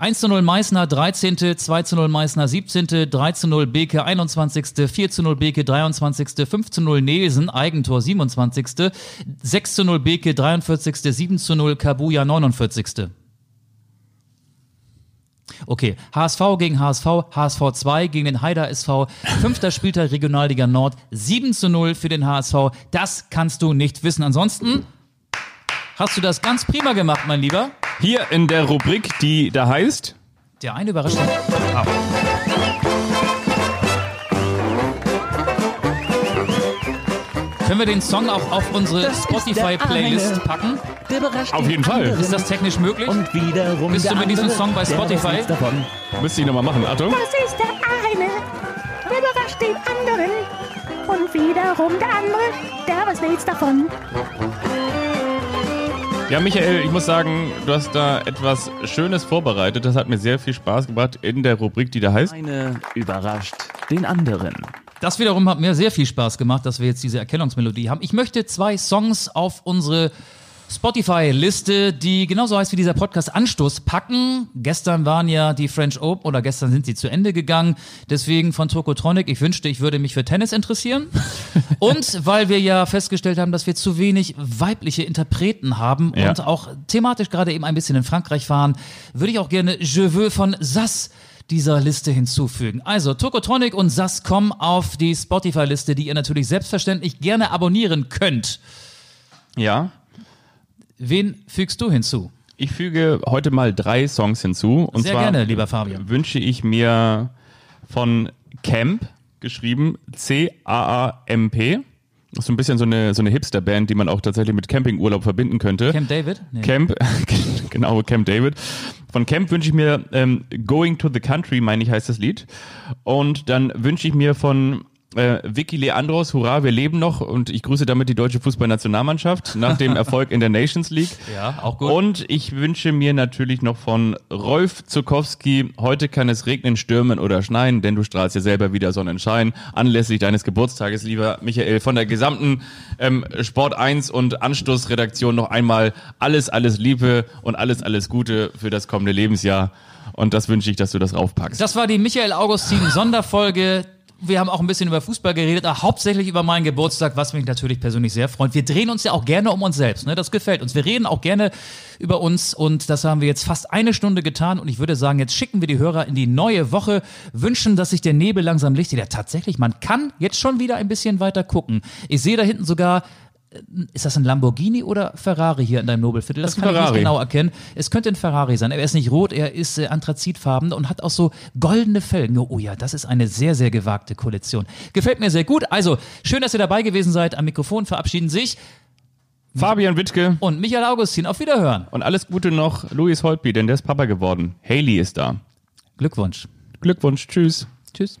1 zu 0 Meißner, 13., 2 zu 0 Meißner, 17., 3 zu 0 Beke, 21., 4 zu 0 Beke, 23., 5 zu 0 Nelsen, Eigentor, 27., 6 zu 0 Beke, 43., 7 zu 0 Kabuya, 49. Okay, HSV gegen HSV, HSV 2 gegen den Haider SV, fünfter Spieltag Regionalliga Nord, 7 zu 0 für den HSV. Das kannst du nicht wissen. Ansonsten hast du das ganz prima gemacht, mein Lieber. Hier in der Rubrik, die da heißt, Der eine überrascht. Ah. Können wir den Song auch auf unsere Spotify-Playlist packen? Auf den jeden Fall. anderen. Ist das technisch möglich? Und wiederum Bist du mit diesem Song bei Spotify? müsste ich nochmal machen, Achtung. Das ist der eine, der überrascht den anderen. Und wiederum der andere, der weiß nichts davon. Ja, Michael, ich muss sagen, du hast da etwas Schönes vorbereitet. Das hat mir sehr viel Spaß gemacht in der Rubrik, die da heißt. Eine überrascht den anderen. Das wiederum hat mir sehr viel Spaß gemacht, dass wir jetzt diese Erkennungsmelodie haben. Ich möchte zwei Songs auf unsere Spotify-Liste, die genauso heißt wie dieser Podcast Anstoß, packen. Gestern waren ja die French Open oder gestern sind sie zu Ende gegangen. Deswegen von Tokotronic, ich wünschte, ich würde mich für Tennis interessieren. [laughs] Und weil wir ja festgestellt haben, dass wir zu wenig weibliche Interpreten haben Ja. und auch thematisch gerade eben ein bisschen in Frankreich fahren, würde ich auch gerne Je veux von Sass dieser Liste hinzufügen. Also Tokotronic und Sass kommen auf die Spotify-Liste, die ihr natürlich selbstverständlich gerne abonnieren könnt. Ja. Wen fügst du hinzu? Ich füge heute mal drei Songs hinzu. Und Sehr zwar gerne, lieber Fabian. wünsche ich mir von Camp, geschrieben C-A-A-M-P. Das ist so ein bisschen so eine, so eine Hipster-Band, die man auch tatsächlich mit Campingurlaub verbinden könnte. Camp David? Nee. Camp, [laughs] genau, Camp David. Von Camp wünsche ich mir ähm, Going to the Country, meine ich, heißt das Lied. Und dann wünsche ich mir von äh, Vicky Leandros, hurra, wir leben noch und ich grüße damit die deutsche Fußballnationalmannschaft nach dem Erfolg in der Nations League. [laughs] Ja, auch gut. Und ich wünsche mir natürlich noch von Rolf Zukowski, heute kann es regnen, stürmen oder schneien, denn du strahlst ja selber wieder Sonnenschein. Anlässlich deines Geburtstages, lieber Michael, von der gesamten ähm, Sport 1 und Anstoßredaktion noch einmal alles, alles Liebe und alles, alles Gute für das kommende Lebensjahr. Und das wünsche ich, dass du das raufpackst. Das war die Michael Augustin Sonderfolge. Wir haben auch ein bisschen über Fußball geredet, aber hauptsächlich über meinen Geburtstag, was mich natürlich persönlich sehr freut. Wir drehen uns ja auch gerne um uns selbst, ne? Das gefällt uns. Wir reden auch gerne über uns und das haben wir jetzt fast eine Stunde getan und ich würde sagen, jetzt schicken wir die Hörer in die neue Woche, wünschen, dass sich der Nebel langsam lichtet. Ja, tatsächlich, man kann jetzt schon wieder ein bisschen weiter gucken. Ich sehe da hinten sogar ist das ein Lamborghini oder Ferrari hier in deinem Nobelviertel? Das, Das kann ein ich nicht Ferrari. genau erkennen. Es könnte ein Ferrari sein. Er ist nicht rot, er ist äh, anthrazitfarben und hat auch so goldene Felgen. Oh ja, das ist eine sehr, sehr gewagte Kollektion. Gefällt mir sehr gut. Also, schön, dass ihr dabei gewesen seid. Am Mikrofon verabschieden sich Fabian Wittke und Michael Augustin. Auf Wiederhören. und alles Gute noch Louis Holtby, denn der ist Papa geworden. Haley ist da. Glückwunsch. Glückwunsch, tschüss. Tschüss.